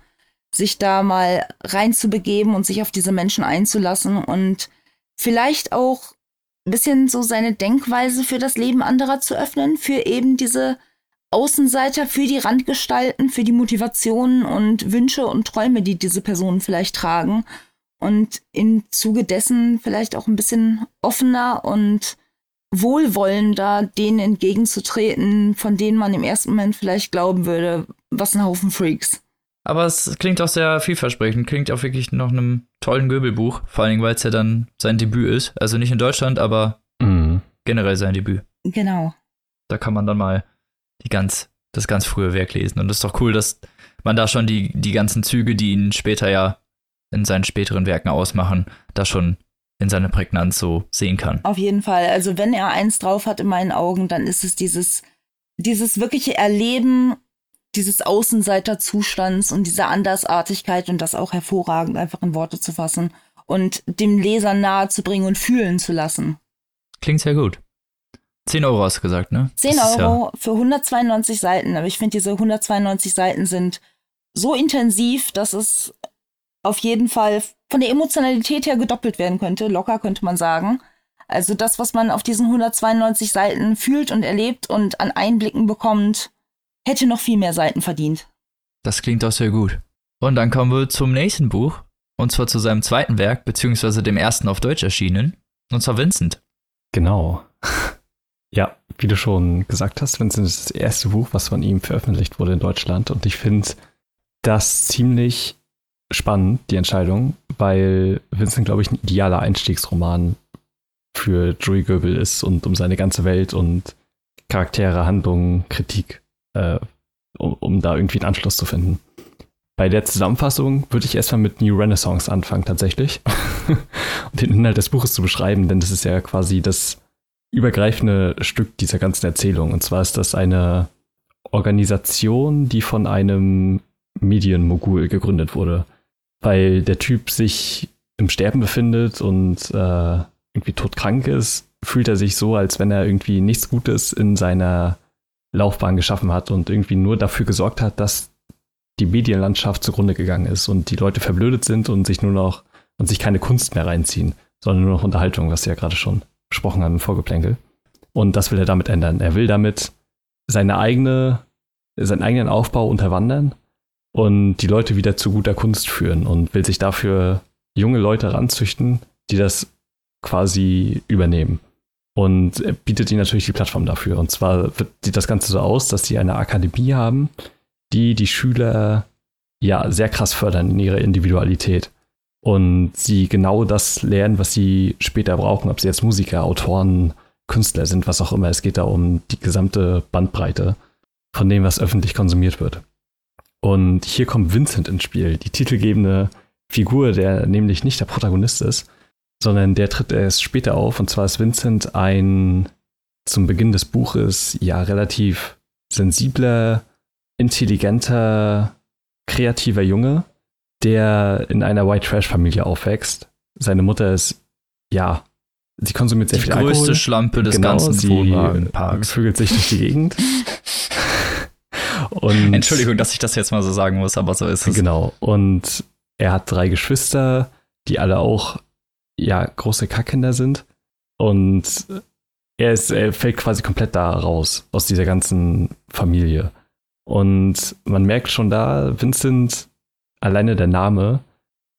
sich da mal reinzubegeben und sich auf diese Menschen einzulassen und vielleicht auch ein bisschen so seine Denkweise für das Leben anderer zu öffnen, für eben diese Außenseiter für die Randgestalten, für die Motivationen und Wünsche und Träume, die diese Personen vielleicht tragen. Und im Zuge dessen vielleicht auch ein bisschen offener und wohlwollender denen entgegenzutreten, von denen man im ersten Moment vielleicht glauben würde, was ein Haufen Freaks. Aber es klingt auch sehr vielversprechend, klingt auch wirklich nach einem tollen Göbelbuch, vor allen Dingen, weil es ja dann sein Debüt ist. Also nicht in Deutschland, aber mhm. generell sein Debüt. Genau. Da kann man dann mal die ganz, das ganz frühe Werk lesen. Und das ist doch cool, dass man da schon die, die ganzen Züge, die ihn später ja in seinen späteren Werken ausmachen, da schon in seiner Prägnanz so sehen kann. Auf jeden Fall. Also wenn er eins drauf hat in meinen Augen, dann ist es dieses, dieses wirkliche Erleben dieses Außenseiterzustands und dieser Andersartigkeit und das auch hervorragend einfach in Worte zu fassen und dem Leser nahe zu bringen und fühlen zu lassen. Klingt sehr gut. 10 Euro hast du gesagt, ne? 10 Euro ja für 192 Seiten. Aber ich finde, diese 192 Seiten sind so intensiv, dass es auf jeden Fall von der Emotionalität her gedoppelt werden könnte. Locker könnte man sagen. Also das, was man auf diesen 192 Seiten fühlt und erlebt und an Einblicken bekommt, hätte noch viel mehr Seiten verdient. Das klingt auch sehr gut. Und dann kommen wir zum nächsten Buch. Und zwar zu seinem zweiten Werk, beziehungsweise dem ersten auf Deutsch erschienen. Und zwar Vincent. Genau. Ja, wie du schon gesagt hast, Vincent ist das erste Buch, was von ihm veröffentlicht wurde in Deutschland. Und ich finde das ziemlich spannend, die Entscheidung, weil Vincent, glaube ich, ein idealer Einstiegsroman für Joey Goebel ist und um seine ganze Welt und Charaktere, Handlungen, Kritik, äh, um, um da irgendwie einen Anschluss zu finden. Bei der Zusammenfassung würde ich erstmal mit New Renaissance anfangen, tatsächlich. und den Inhalt des Buches zu beschreiben, denn das ist ja quasi das übergreifende Stück dieser ganzen Erzählung. Und zwar ist das eine Organisation, die von einem Medienmogul gegründet wurde. Weil der Typ sich im Sterben befindet und äh, irgendwie todkrank ist, fühlt er sich so, als wenn er irgendwie nichts Gutes in seiner Laufbahn geschaffen hat und irgendwie nur dafür gesorgt hat, dass die Medienlandschaft zugrunde gegangen ist und die Leute verblödet sind und sich nur noch und sich keine Kunst mehr reinziehen, sondern nur noch Unterhaltung, was ja gerade schon besprochen haben im Vorgeplänkel. Und das will er damit ändern. Er will damit seine eigene, seinen eigenen Aufbau unterwandern und die Leute wieder zu guter Kunst führen und will sich dafür junge Leute ranzüchten, die das quasi übernehmen. und bietet ihnen natürlich die Plattform dafür. Und zwar sieht das Ganze so aus, dass sie eine Akademie haben, die die Schüler ja sehr krass fördern in ihrer Individualität. Und sie genau das lernen, was sie später brauchen, ob sie jetzt Musiker, Autoren, Künstler sind, was auch immer. Es geht da um die gesamte Bandbreite von dem, was öffentlich konsumiert wird. Und hier kommt Vincent ins Spiel, die titelgebende Figur, der nämlich nicht der Protagonist ist, sondern der tritt erst später auf. Und zwar ist Vincent ein zum Beginn des Buches ja relativ sensibler, intelligenter, kreativer Junge, der in einer White Trash Familie aufwächst. Seine Mutter ist, ja, sie konsumiert sehr die viel größte Alkohol. Schlampe des Genau, ganzen sie Wohnwagenparks. vögelt sich durch die Gegend. Und Entschuldigung, dass ich das jetzt mal so sagen muss, aber so ist es. Genau. Und er hat drei Geschwister, die alle auch ja große Kackkinder sind. Und er ist, er fällt quasi komplett da raus aus dieser ganzen Familie. Und man merkt schon da, Vincent, alleine der Name,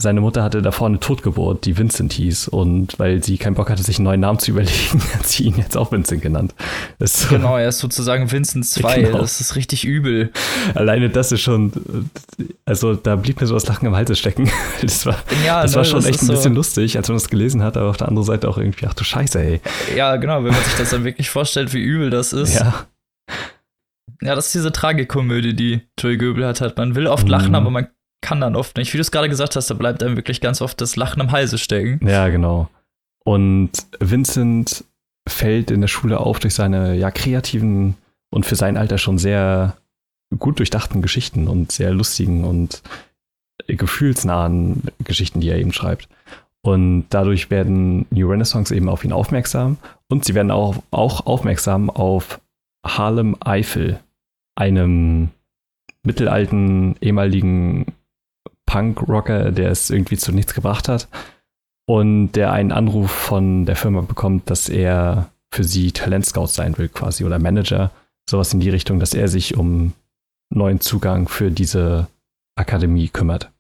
seine Mutter hatte davor eine Totgeburt, die Vincent hieß. Und weil sie keinen Bock hatte, sich einen neuen Namen zu überlegen, hat sie ihn jetzt auch Vincent genannt. Das so, Genau, er ist sozusagen Vincent 2. Genau. Das ist richtig übel. Alleine das ist schon, also da blieb mir so das Lachen im Halse stecken. Das war, Ja, das ne, war schon das echt ein so- bisschen lustig, als man das gelesen hat, aber auf der anderen Seite auch irgendwie, ach du Scheiße, ey. Ja, genau, wenn man sich das dann wirklich vorstellt, wie übel das ist. Ja, Ja, das ist diese Tragikomödie, die Joey Göbel hat. Man will oft Mhm. lachen, aber man kann dann oft nicht. Wie du es gerade gesagt hast, da bleibt einem wirklich ganz oft das Lachen am Halse stecken. ja, genau. Und Vincent fällt in der Schule auf durch seine ja kreativen und für sein Alter schon sehr gut durchdachten Geschichten und sehr lustigen und gefühlsnahen Geschichten, die er eben schreibt. Und dadurch werden New Renaissance eben auf ihn aufmerksam und sie werden auch, auch aufmerksam auf Harlem Eifel, einem mittelalten ehemaligen Punk-Rocker, der es irgendwie zu nichts gebracht hat und der einen Anruf von der Firma bekommt, dass er für sie Talentscout sein will quasi oder Manager, sowas in die Richtung, dass er sich um neuen Zugang für diese Akademie kümmert.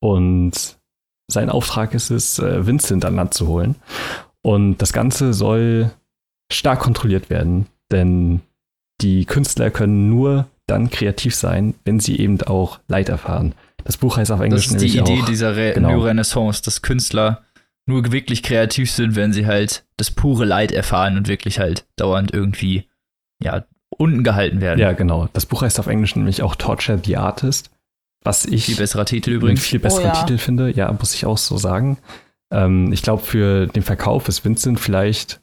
Und sein Auftrag ist es, äh, Vincent an Land zu holen. Und das Ganze soll stark kontrolliert werden, denn die Künstler können nur dann kreativ sein, wenn sie eben auch Leid erfahren. Das Buch heißt auf Englisch Das ist die Idee auch, dieser Re genau. New Renaissance, dass Künstler nur wirklich kreativ sind, wenn sie halt das pure Leid erfahren und wirklich halt dauernd irgendwie, ja, unten gehalten werden. Ja, genau. Das Buch heißt auf Englisch nämlich auch Torture the Artist, was ich Viel besserer Titel einen übrigens. viel besseren Oh ja. Titel finde. Ja, muss ich auch so sagen. Ähm, ich glaube, für den Verkauf ist Vincent vielleicht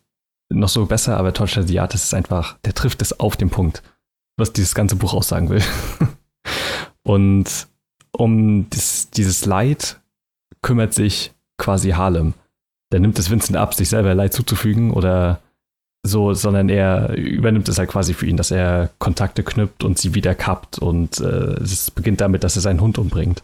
noch so besser, aber Torture the Artist ist einfach, der trifft es auf den Punkt, was dieses ganze Buch aussagen will. Und um das, dieses Leid kümmert sich quasi Harlem. Der nimmt es Vincent ab, sich selber Leid zuzufügen oder so, sondern er übernimmt es halt quasi für ihn, dass er Kontakte knüpft und sie wieder kappt und äh, es beginnt damit, dass er seinen Hund umbringt.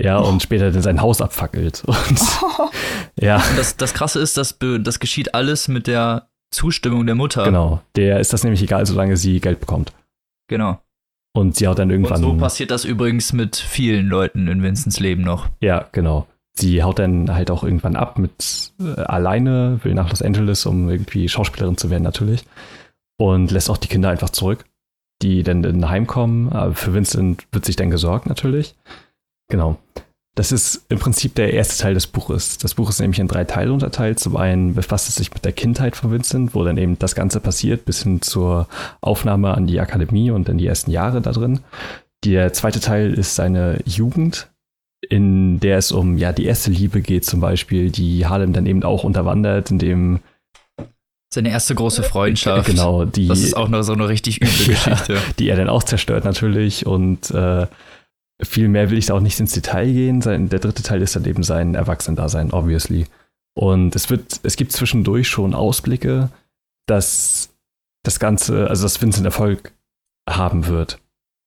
Ja, und später dann sein Haus abfackelt. Und ja, Das, das Krasse ist, dass das geschieht alles mit der Zustimmung der Mutter. genau. Der ist das nämlich egal, solange sie Geld bekommt. Genau. Und sie haut dann Und irgendwann. so passiert das übrigens mit vielen Leuten in Vincents Leben noch. Ja, genau. Sie haut dann halt auch irgendwann ab mit äh, alleine, will nach Los Angeles, um irgendwie Schauspielerin zu werden natürlich. Und lässt auch die Kinder einfach zurück, die dann in ein Heim kommen. Aber für Vincent wird sich dann gesorgt natürlich. Genau. Das ist im Prinzip der erste Teil des Buches. Das Buch ist nämlich in drei Teile unterteilt. Zum einen befasst es sich mit der Kindheit von Vincent, wo dann eben das Ganze passiert, bis hin zur Aufnahme an die Akademie und dann die ersten Jahre da drin. Der zweite Teil ist seine Jugend, in der es um ja die erste Liebe geht zum Beispiel, die Harlem dann eben auch unterwandert, in dem Seine erste große Freundschaft. genau die Das ist auch noch so eine richtig üble Ja. Geschichte. die er dann auch zerstört natürlich und äh, viel mehr will ich da auch nicht ins Detail gehen. Der dritte Teil ist dann eben sein Erwachsenendasein, obviously. Und es wird, es gibt zwischendurch schon Ausblicke, dass das Ganze, also dass Vincent Erfolg haben wird.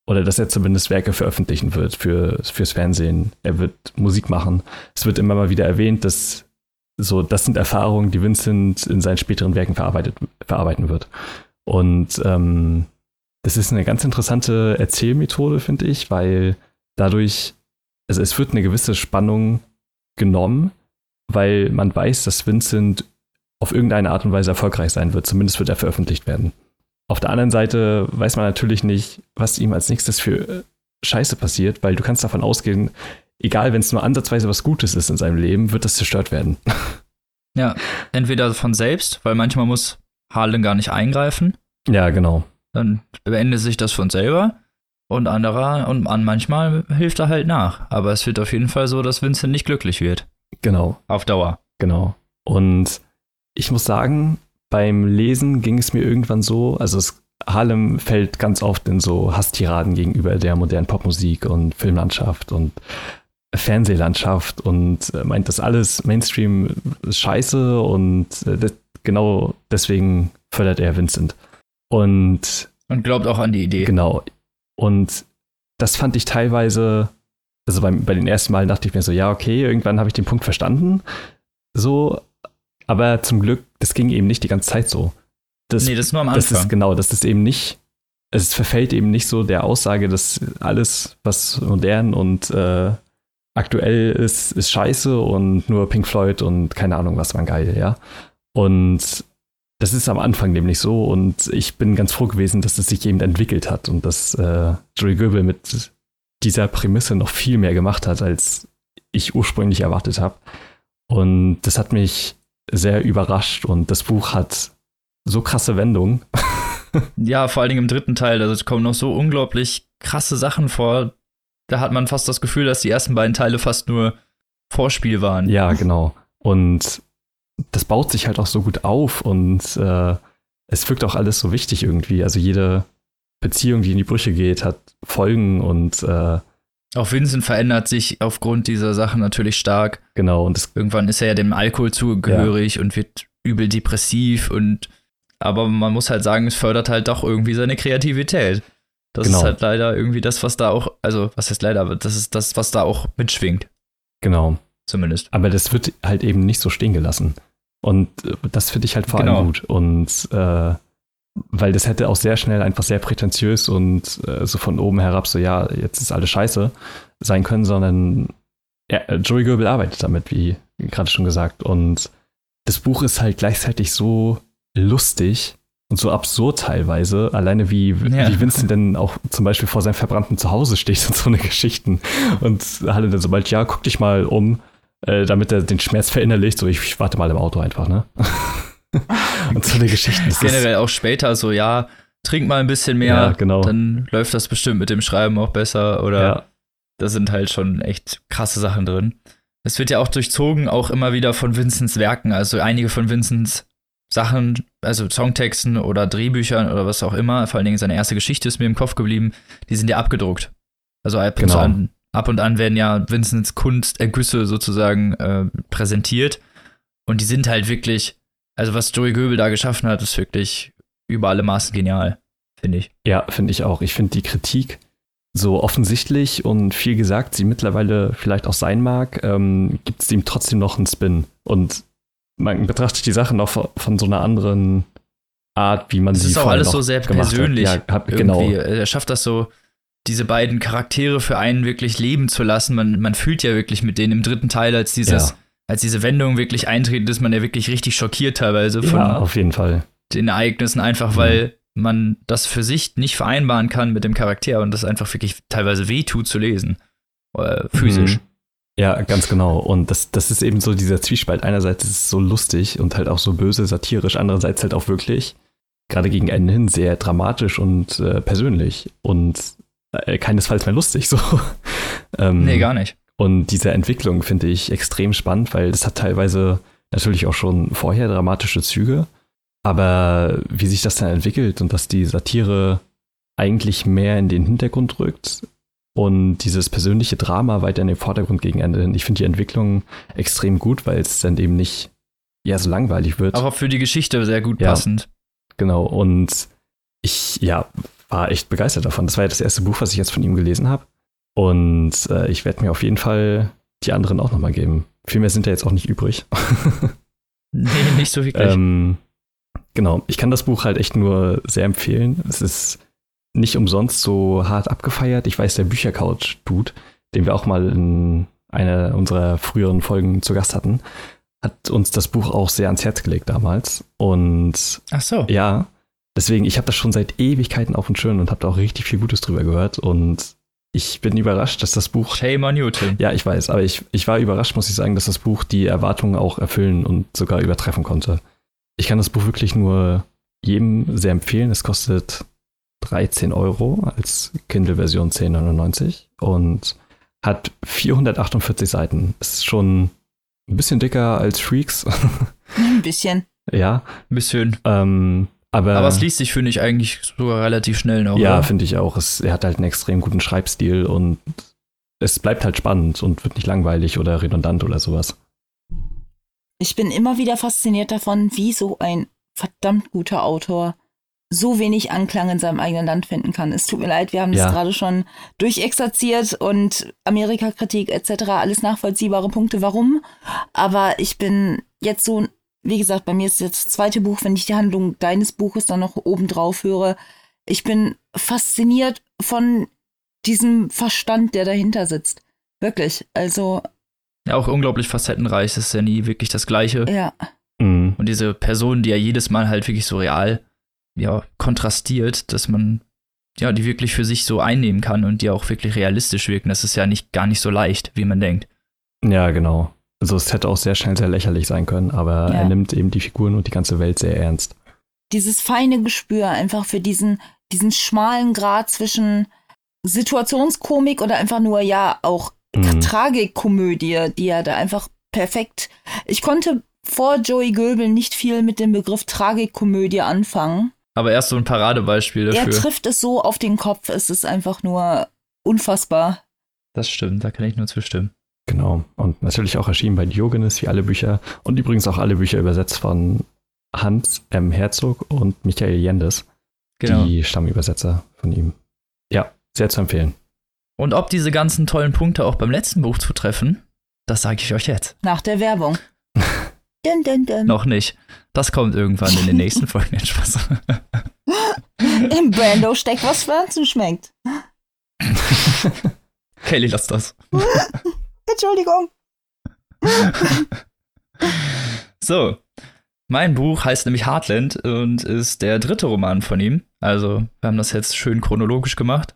Oder dass er zumindest Werke veröffentlichen wird für, fürs Fernsehen. Er wird Musik machen. Es wird immer mal wieder erwähnt, dass so, das sind Erfahrungen, die Vincent in seinen späteren Werken verarbeitet, verarbeiten wird. Und ähm, das ist eine ganz interessante Erzählmethode, finde ich, weil dadurch, also es wird eine gewisse Spannung genommen, weil man weiß, dass Vincent auf irgendeine Art und Weise erfolgreich sein wird. Zumindest wird er veröffentlicht werden. Auf der anderen Seite weiß man natürlich nicht, was ihm als nächstes für äh, Scheiße passiert, weil du kannst davon ausgehen, egal wenn es nur ansatzweise was Gutes ist in seinem Leben, wird das zerstört werden. Ja, entweder von selbst, weil manchmal muss Harlan gar nicht eingreifen. Ja, genau. Dann beendet sich das von selber. Und anderer, und an manchmal hilft er halt nach. Aber es wird auf jeden Fall so, dass Vincent nicht glücklich wird. Genau. Auf Dauer. Genau. Und ich muss sagen, beim Lesen ging es mir irgendwann so, also es, Harlem fällt ganz oft in so Hasstiraden gegenüber der modernen Popmusik und Filmlandschaft und Fernsehlandschaft und äh, meint, das alles Mainstream ist scheiße und äh, das, genau deswegen fördert er Vincent. Und Und glaubt auch an die Idee. Genau. Und das fand ich teilweise, also beim, bei den ersten Malen dachte ich mir so, ja, okay, irgendwann habe ich den Punkt verstanden. So, aber zum Glück, das ging eben nicht die ganze Zeit so. Das, nee, das ist nur am das Anfang. ist genau, das ist eben nicht, es verfällt eben nicht so der Aussage, dass alles, was modern und äh, aktuell ist, ist scheiße und nur Pink Floyd und keine Ahnung was waren geil, ja. Und das ist am Anfang nämlich so und ich bin ganz froh gewesen, dass es sich eben entwickelt hat und dass äh, Joey Goebel mit dieser Prämisse noch viel mehr gemacht hat, als ich ursprünglich erwartet habe. Und das hat mich sehr überrascht und das Buch hat so krasse Wendungen. Ja, vor allen Dingen im dritten Teil. Also es kommen noch so unglaublich krasse Sachen vor. Da hat man fast das Gefühl, dass die ersten beiden Teile fast nur Vorspiel waren. Ja, genau. Und das baut sich halt auch so gut auf und äh, es wirkt auch alles so wichtig irgendwie. Also jede Beziehung, die in die Brüche geht, hat Folgen und äh, Auch Vincent verändert sich aufgrund dieser Sachen natürlich stark. genau. Und es, Irgendwann ist er ja dem Alkohol zugehörig und wird übel depressiv und aber man muss halt sagen, es fördert halt doch irgendwie seine Kreativität. Das Genau. ist halt leider irgendwie das, was da auch, also was heißt leider, aber das ist das, was da auch mitschwingt, genau. zumindest. Aber das wird halt eben nicht so stehen gelassen. Und äh, das finde ich halt vor Genau. allem gut. Und äh, weil das hätte auch sehr schnell einfach sehr prätentiös und äh, so von oben herab so, ja, jetzt ist alles scheiße sein können, sondern ja, Joey Goebel arbeitet damit, wie gerade schon gesagt. Und das Buch ist halt gleichzeitig so lustig und so absurd teilweise, alleine wie, Ja. wie Vincent denn auch zum Beispiel vor seinem verbrannten Zuhause steht und so eine Geschichten. Und Halle dann sobald, ja, guck dich mal um, äh, damit er den Schmerz verinnerlicht, so ich, ich warte mal im Auto einfach, ne? und so eine Geschichte. Ist, Generell auch später so, ja, trink mal ein bisschen mehr, Ja, genau. dann läuft das bestimmt mit dem Schreiben auch besser oder ja, da sind halt schon echt krasse Sachen drin. Es wird ja auch durchzogen, auch immer wieder von Vincents Werken. Also einige von Vincents Sachen, also Songtexten oder Drehbüchern oder was auch immer, vor allen Dingen seine erste Geschichte ist mir im Kopf geblieben, die sind ja abgedruckt. Also ab Genau. an, ab und an werden ja Vincents Kunstergüsse sozusagen äh, präsentiert. Und die sind halt wirklich, also was Joey Goebel da geschaffen hat, ist wirklich über alle Maßen genial, finde ich. ja finde ich auch. Ich finde die Kritik so offensichtlich und viel gesagt, sie mittlerweile vielleicht auch sein mag, ähm, gibt es ihm trotzdem noch einen Spin. Und man betrachtet die Sachen auch von, so einer anderen Art, wie man Es sie ist auch alles so sehr persönlich. Ja, hab, genau. Er schafft das so, diese beiden Charaktere für einen wirklich leben zu lassen. Man, man fühlt ja wirklich mit denen im dritten Teil, als dieses, Ja. als diese Wendung wirklich eintritt, ist man ja wirklich richtig schockiert teilweise von Ja, auf jeden Fall. den Ereignissen, einfach Mhm. weil man das für sich nicht vereinbaren kann mit dem Charakter und das einfach wirklich teilweise wehtut zu lesen. Äh, physisch. Mhm. Ja, ganz genau. Und das, das ist eben so dieser Zwiespalt. Einerseits ist es so lustig und halt auch so böse, satirisch, andererseits halt auch wirklich, gerade gegen Ende hin, sehr dramatisch und äh, persönlich und äh, keinesfalls mehr lustig. So. ähm, Nee, gar nicht. Und diese Entwicklung finde ich extrem spannend, weil es hat teilweise natürlich auch schon vorher dramatische Züge. Aber wie sich das dann entwickelt und dass die Satire eigentlich mehr in den Hintergrund rückt und dieses persönliche Drama weiter in den Vordergrund gegen Ende. Ich finde die Entwicklung extrem gut, weil es dann eben nicht ja so langweilig wird. Aber für die Geschichte sehr gut Ja. passend. Genau. Und ich ja war echt begeistert davon. Das war ja das erste Buch, was ich jetzt von ihm gelesen habe. Und äh, ich werde mir auf jeden Fall die anderen auch nochmal geben. Viel mehr sind ja jetzt auch nicht übrig. Nee, nicht so wirklich. ähm, genau, ich kann das Buch halt echt nur sehr empfehlen. Es ist nicht umsonst so hart abgefeiert. Ich weiß, der Büchercouch-Dude, den wir auch mal in einer unserer früheren Folgen zu Gast hatten, hat uns das Buch auch sehr ans Herz gelegt damals. Und Ach so. ja, deswegen, ich habe das schon seit Ewigkeiten auf dem Schirm und habe da auch richtig viel Gutes drüber gehört. Und ich bin überrascht, dass das Buch. Shame on you, Tim. Ja, ich weiß, aber ich, ich war überrascht, muss ich sagen, dass das Buch die Erwartungen auch erfüllen und sogar übertreffen konnte. Ich kann das Buch wirklich nur jedem sehr empfehlen. Es kostet 13 Euro als Kindle-Version 10,99 und hat 448 Seiten. Ist schon ein bisschen dicker als Freaks. Ein bisschen. ja. Ein bisschen. Ähm, aber, Aber es liest sich, finde ich, eigentlich sogar relativ schnell noch. ja, finde ich auch. Es, er hat halt einen extrem guten Schreibstil und es bleibt halt spannend und wird nicht langweilig oder redundant oder sowas. Ich bin immer wieder fasziniert davon, wie so ein verdammt guter Autor so wenig Anklang in seinem eigenen Land finden kann. Es tut mir leid, wir haben Ja. das gerade schon durchexerziert und Amerikakritik etc. alles nachvollziehbare Punkte, warum. Aber ich bin jetzt so, wie gesagt, bei mir ist jetzt das zweite Buch, wenn ich die Handlung deines Buches dann noch obendrauf höre. Ich bin fasziniert von diesem Verstand, der dahinter sitzt. Wirklich. Also, Ja, auch unglaublich facettenreich. Das ist ja nie wirklich das Gleiche. ja. Mhm. Und diese Person, die ja jedes Mal halt wirklich so real, ja, kontrastiert, dass man, ja, die wirklich für sich so einnehmen kann und die auch wirklich realistisch wirken. Das ist ja nicht, gar nicht so leicht, wie man denkt. Ja, genau. Also es hätte auch sehr schnell sehr lächerlich sein können, aber Ja. er nimmt eben die Figuren und die ganze Welt sehr ernst. dieses feine Gespür einfach für diesen, diesen schmalen Grad zwischen Situationskomik oder einfach nur, ja, auch Mhm. Tragikkomödie, die er da einfach perfekt. Ich konnte vor Joey Göbel nicht viel mit dem Begriff Tragikkomödie anfangen. Aber erst so ein Paradebeispiel Er dafür. trifft es so auf den Kopf, es ist einfach nur unfassbar. Das stimmt, da kann ich nur zustimmen. Genau. Und natürlich auch erschienen bei Diogenes, wie alle Bücher. Und übrigens auch alle Bücher übersetzt von Hans M. Herzog und Michael Jendes, Genau. die Stammübersetzer von ihm. Ja, sehr zu empfehlen. Und ob diese ganzen tollen Punkte auch beim letzten Buch zutreffen, das sage ich euch jetzt. Nach der Werbung. dun, dun, dun. Noch nicht. Das kommt irgendwann in den nächsten Folgen. Spaß. Im Brando steckt was Pflanzen schmeckt. Kelly, lass das. Entschuldigung. So, mein Buch heißt nämlich Heartland und ist der dritte Roman von ihm. Also, wir haben das jetzt schön chronologisch gemacht.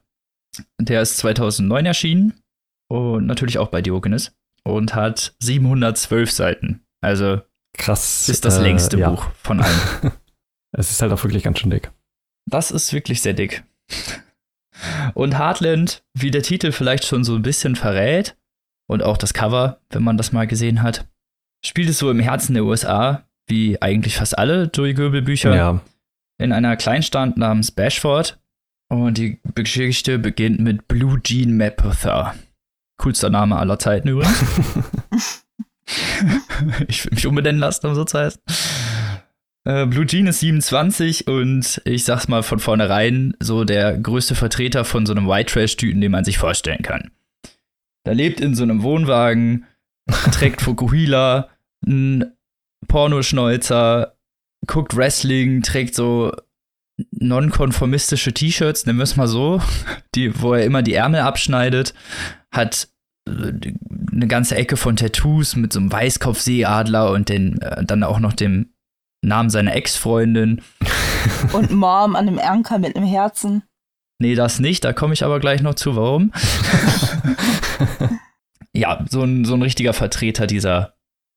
Der ist 2009 erschienen und natürlich auch bei Diogenes und hat 712 Seiten. Also, Krass. ist das äh, längste ja. Buch von allen. Es ist halt auch wirklich ganz schön dick. Das ist wirklich sehr dick. Und Heartland, wie der Titel vielleicht schon so ein bisschen verrät, und auch das Cover, wenn man das mal gesehen hat, spielt es so im Herzen der USA, wie eigentlich fast alle Joey Goebel Bücher, Ja. in einer Kleinstadt namens Bashford. Und die Geschichte beginnt mit Blue Jean Mapother. Coolster Name aller Zeiten übrigens. ich will mich umbenennen lassen, um so zu heißen. Äh, Blue Jean ist 27 und ich sag's mal von vornherein, so der größte Vertreter von so einem White Trash-Tüten, den man sich vorstellen kann. Der lebt in so einem Wohnwagen, trägt Fukuhila, ein Pornoschneuzer, guckt Wrestling, trägt so nonkonformistische T-Shirts, nennen wir es mal so, die, wo er immer die Ärmel abschneidet, hat äh, eine ganze Ecke von Tattoos mit so einem Weißkopfseeadler und den, äh, dann auch noch dem Namen seiner Ex-Freundin. Und Mom an einem Anker mit einem Herzen. Nee, das nicht, da komme ich aber gleich noch zu, warum. ja, so ein, so ein richtiger Vertreter dieser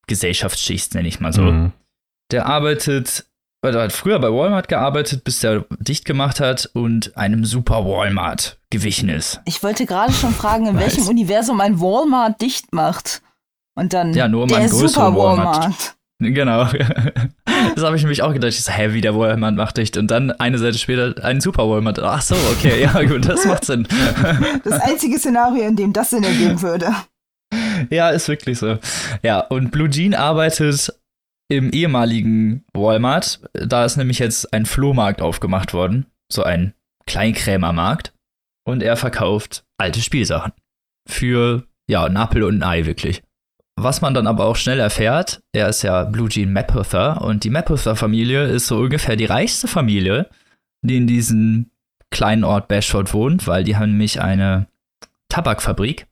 Gesellschaftsschicht, nenne ich mal so. Mhm. Der arbeitet, oder hat früher bei Walmart gearbeitet, bis der dicht gemacht hat und einem super Walmart gewichen ist. Ich wollte gerade schon fragen, in welchem Universum ein Walmart dicht macht. Und dann Ja, nur um der einen größeren Super Walmart. Walmart. Genau. Das habe ich nämlich auch gedacht. Ich so, hä, wie der Walmart macht dicht. Und dann eine Seite später ein Super Walmart. Ach so, okay, ja gut, das macht Sinn. Das einzige Szenario, in dem das Sinn ergeben würde. Ja, ist wirklich so. Ja, und Blue Jean arbeitet im ehemaligen Walmart. Da ist nämlich jetzt ein Flohmarkt aufgemacht worden. So ein Kleinkrämermarkt. Und er verkauft alte Spielsachen. Für, ja, ein Apfel und ein Ei, wirklich. Was man dann aber auch schnell erfährt, er ist ja Blue Jean Mapother und die Mapother-Familie ist so ungefähr die reichste Familie, die in diesem kleinen Ort Bashford wohnt, weil die haben nämlich eine Tabakfabrik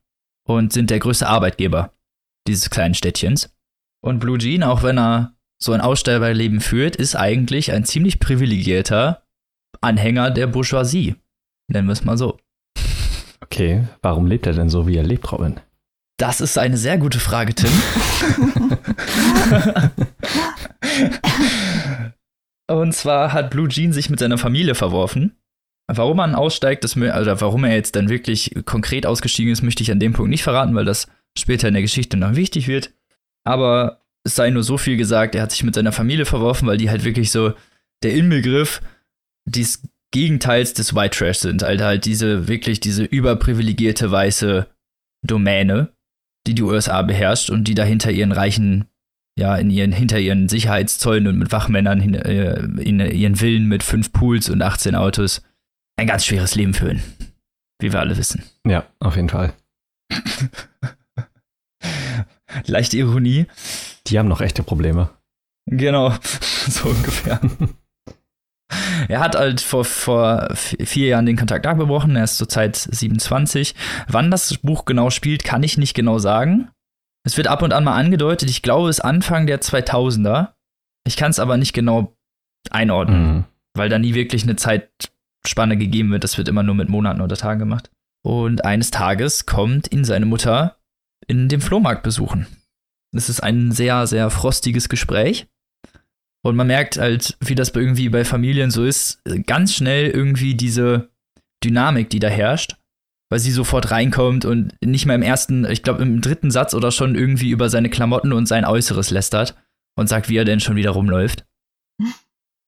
und sind der größte Arbeitgeber dieses kleinen Städtchens. Und Blue Jean, auch wenn er so ein Ausstellerleben führt, ist eigentlich ein ziemlich privilegierter Anhänger der Bourgeoisie. Nennen wir es mal so. Okay, warum lebt er denn so, wie er lebt, Robin? Das ist eine sehr gute Frage, Tim. Und zwar hat Blue Jean sich mit seiner Familie verworfen. Warum man aussteigt, das, oder warum er jetzt dann wirklich konkret ausgestiegen ist, möchte ich an dem Punkt nicht verraten, weil das später in der Geschichte noch wichtig wird. Aber es sei nur so viel gesagt, er hat sich mit seiner Familie verworfen, weil die halt wirklich so der Inbegriff des Gegenteils des White Trash sind. Also halt diese wirklich diese überprivilegierte weiße Domäne, die die USA beherrscht und die dahinter ihren reichen ja, in ihren, hinter ihren Sicherheitszäunen und mit Wachmännern in, äh, in ihren Villen mit fünf Pools und 18 Autos ein ganz schweres Leben führen. Wie wir alle wissen. Ja, auf jeden Fall. Leichte Ironie. Die haben noch echte Probleme. Genau, so ungefähr. er hat halt vor, vor vier Jahren den Kontakt abgebrochen. Er ist zurzeit 27. Wann das Buch genau spielt, kann ich nicht genau sagen. Es wird ab und an mal angedeutet. Ich glaube, es ist Anfang der 2000er. Ich kann es aber nicht genau einordnen, mhm. weil da nie wirklich eine Zeitspanne gegeben wird. Das wird immer nur mit Monaten oder Tagen gemacht. Und eines Tages kommt ihn seine Mutter in dem Flohmarkt besuchen. Es ist ein sehr, sehr frostiges Gespräch. Und man merkt halt, wie das irgendwie bei Familien so ist, ganz schnell irgendwie diese Dynamik, die da herrscht weil sie sofort reinkommt und nicht mehr im ersten, ich glaube im dritten Satz oder schon irgendwie über seine Klamotten und sein Äußeres lästert und sagt, wie er denn schon wieder rumläuft.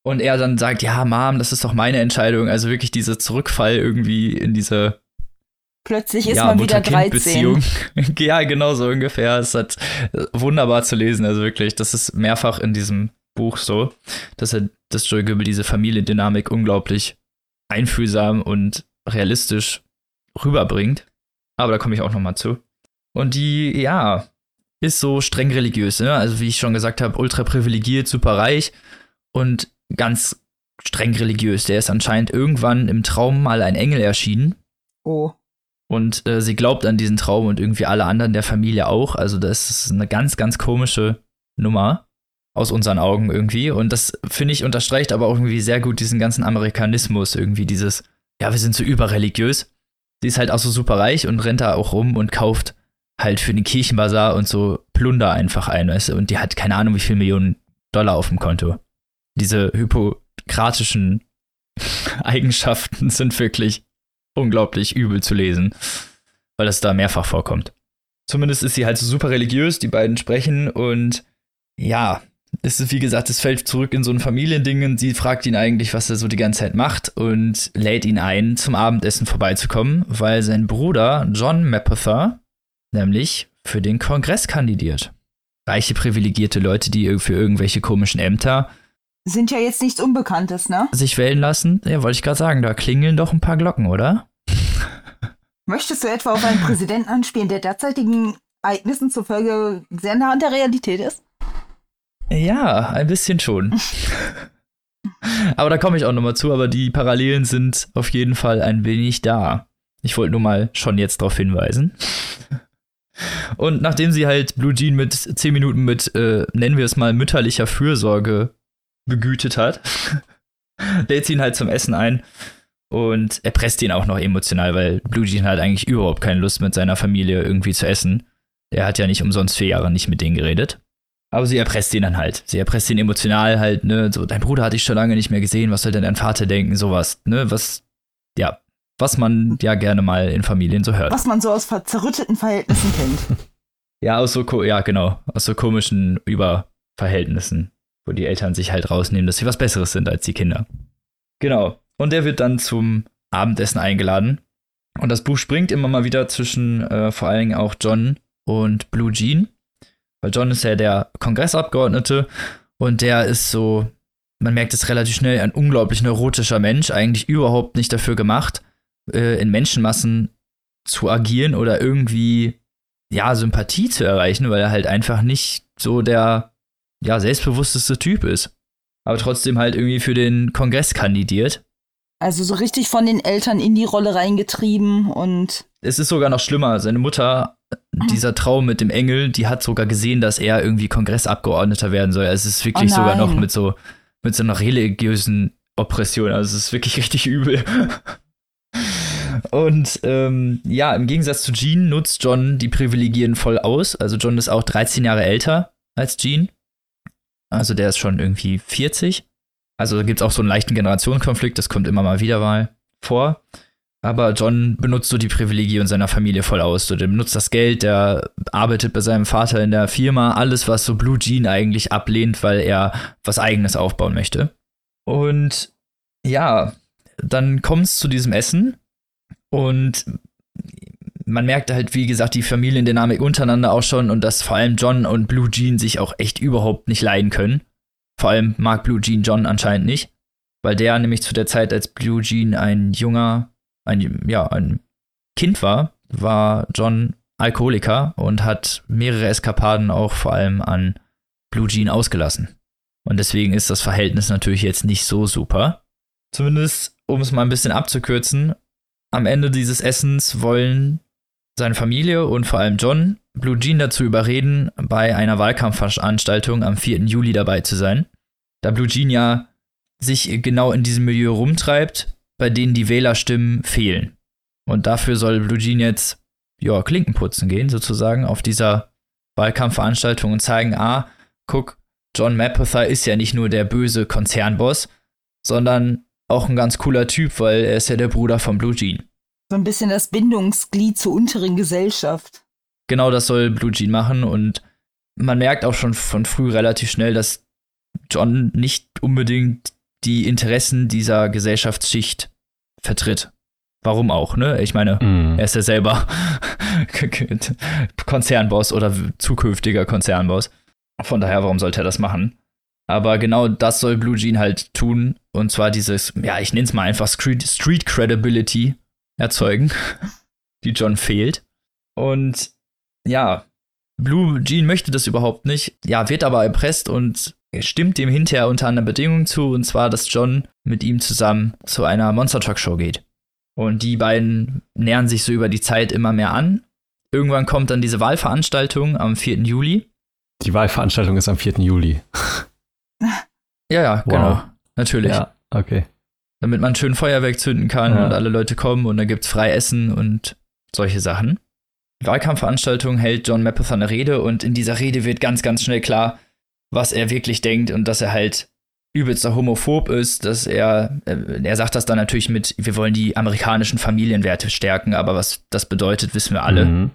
Und er dann sagt, ja, Mom, das ist doch meine Entscheidung. Also wirklich dieser Zurückfall irgendwie in diese Plötzlich ist ja, man wieder 13. ja, genau so ungefähr. Es hat wunderbar zu lesen, also wirklich. Das ist mehrfach in diesem Buch so, dass er, dass Joey Goebel diese Familiendynamik unglaublich einfühlsam und realistisch rüberbringt. Aber da komme ich auch noch mal zu. Und die, ja, ist so streng religiös, ne? Also wie ich schon gesagt habe, ultra privilegiert, super reich und ganz streng religiös. Der ist anscheinend irgendwann im Traum mal ein Engel erschienen. Oh. Und äh, sie glaubt an diesen Traum und irgendwie alle anderen der Familie auch. Also das ist eine ganz, ganz komische Nummer aus unseren Augen irgendwie. Und das finde ich unterstreicht aber auch irgendwie sehr gut diesen ganzen Amerikanismus irgendwie dieses, ja, wir sind so überreligiös sie ist halt auch so super reich und rennt da auch rum und kauft halt für den Kirchenbazar und so Plunder einfach ein, weißt du? Und die hat keine Ahnung, wie viel Millionen Dollar auf dem Konto. Diese hypokratischen Eigenschaften sind wirklich unglaublich übel zu lesen, weil das da mehrfach vorkommt. Zumindest ist sie halt so super religiös, die beiden sprechen und ja, ist, wie gesagt, es fällt zurück in so ein Familiending und sie fragt ihn eigentlich, was er so die ganze Zeit macht und lädt ihn ein, zum Abendessen vorbeizukommen, weil sein Bruder John Mapother nämlich für den Kongress kandidiert. Reiche, privilegierte Leute, die für irgendwelche komischen Ämter sind ja jetzt nichts Unbekanntes, ne? Sich wählen lassen, ja, wollte ich gerade sagen, da klingeln doch ein paar Glocken, oder? Möchtest du etwa auf einen Präsidenten anspielen, der derzeitigen Ereignissen zufolge sehr nah an der Realität ist? Ja, ein bisschen schon. aber da komme ich auch nochmal zu, aber die Parallelen sind auf jeden Fall ein wenig da. Ich wollte nur mal schon jetzt darauf hinweisen. Und nachdem sie halt Blue Jean mit 10 Minuten mit, äh, nennen wir es mal, mütterlicher Fürsorge begütet hat, lädt sie ihn halt zum Essen ein und erpresst ihn auch noch emotional, weil Blue Jean hat eigentlich überhaupt keine Lust mit seiner Familie irgendwie zu essen. Er hat ja nicht umsonst vier Jahre nicht mit denen geredet. Aber sie erpresst ihn dann halt. Sie erpresst ihn emotional halt, ne, so, dein Bruder hatte ich schon lange nicht mehr gesehen, was soll denn dein Vater denken, sowas, ne, was, ja, was man ja gerne mal in Familien so hört. Was man so aus zerrütteten Verhältnissen kennt. Ja, aus so, ja, genau, aus so komischen Überverhältnissen, wo die Eltern sich halt rausnehmen, dass sie was Besseres sind als die Kinder. Genau. Und der wird dann zum Abendessen eingeladen. Und das Buch springt immer mal wieder zwischen äh, vor allen Dingen auch John und Blue Jean. Weil John ist ja der Kongressabgeordnete und der ist so, man merkt es relativ schnell, ein unglaublich neurotischer Mensch, eigentlich überhaupt nicht dafür gemacht, äh, in Menschenmassen zu agieren oder irgendwie, ja, Sympathie zu erreichen, weil er halt einfach nicht so der, ja, selbstbewussteste Typ ist. Aber trotzdem halt irgendwie für den Kongress kandidiert. Also so richtig von den Eltern in die Rolle reingetrieben und. Es ist sogar noch schlimmer. Seine Mutter dieser Traum mit dem Engel, die hat sogar gesehen, dass er irgendwie Kongressabgeordneter werden soll. Also es ist wirklich Oh sogar noch mit so, mit so einer religiösen Oppression. Also es ist wirklich richtig übel. Und ähm, ja, im Gegensatz zu Jean nutzt John die Privilegien voll aus. Also John ist auch 13 Jahre älter als Jean. Also der ist schon irgendwie 40. Also da gibt es auch so einen leichten Generationskonflikt, das kommt immer mal wieder mal vor. Aber John benutzt so die Privilegien seiner Familie voll aus. So, der benutzt das Geld, der arbeitet bei seinem Vater in der Firma, alles, was so Blue Jean eigentlich ablehnt, weil er was eigenes aufbauen möchte. Und ja, dann kommt es zu diesem Essen und man merkt halt, wie gesagt, die Familiendynamik untereinander auch schon und dass vor allem John und Blue Jean sich auch echt überhaupt nicht leiden können. Vor allem mag Blue Jean John anscheinend nicht, weil der nämlich zu der Zeit, als Blue Jean ein junger, ein, ja, ein Kind war, war John Alkoholiker und hat mehrere Eskapaden auch vor allem an Blue Jean ausgelassen. Und deswegen ist das Verhältnis natürlich jetzt nicht so super. Zumindest, um es mal ein bisschen abzukürzen, am Ende dieses Essens wollen seine Familie und vor allem John Blue Jean dazu überreden, bei einer Wahlkampfveranstaltung am 4. Juli dabei zu sein. Da Blue Jean ja sich genau in diesem Milieu rumtreibt, bei denen die Wählerstimmen fehlen. Und dafür soll Blue Jean jetzt, ja, Klinken putzen gehen, sozusagen, auf dieser Wahlkampfveranstaltung und zeigen, ah, guck, John Mapother ist ja nicht nur der böse Konzernboss, sondern auch ein ganz cooler Typ, weil er ist ja der Bruder von Blue Jean. So ein bisschen das Bindungsglied zur unteren Gesellschaft. Genau das soll Blue Jean machen und man merkt auch schon von früh relativ schnell, dass John nicht unbedingt die Interessen dieser Gesellschaftsschicht vertritt. Warum auch, ne? Ich meine, Mhm. er ist ja selber Konzernboss oder zukünftiger Konzernboss. Von daher, warum sollte er das machen? Aber genau das soll Blue Jean halt tun. Und zwar dieses, ja, ich nenne es mal einfach Street, Street Credibility erzeugen, die John fehlt. Und ja, Blue Jean möchte das überhaupt nicht. Ja, wird aber erpresst und stimmt dem hinterher unter einer Bedingung zu. Und zwar, dass John mit ihm zusammen zu einer Monster Truck Show geht. Und die beiden nähern sich so über die Zeit immer mehr an. Irgendwann kommt dann diese Wahlveranstaltung am 4. Juli. Die Wahlveranstaltung ist am 4. Juli. Ja, ja, Wow. genau. Natürlich. Ja, okay. Damit man schön Feuerwerk zünden kann Ja. und alle Leute kommen und dann gibt's frei Essen und solche Sachen. Die Wahlkampfveranstaltung hält John Mapother eine Rede und in dieser Rede wird ganz, ganz schnell klar, was er wirklich denkt und dass er halt übelster homophob ist, dass er, äh, er sagt das dann natürlich mit, wir wollen die amerikanischen Familienwerte stärken, aber was das bedeutet, wissen wir alle. Mhm.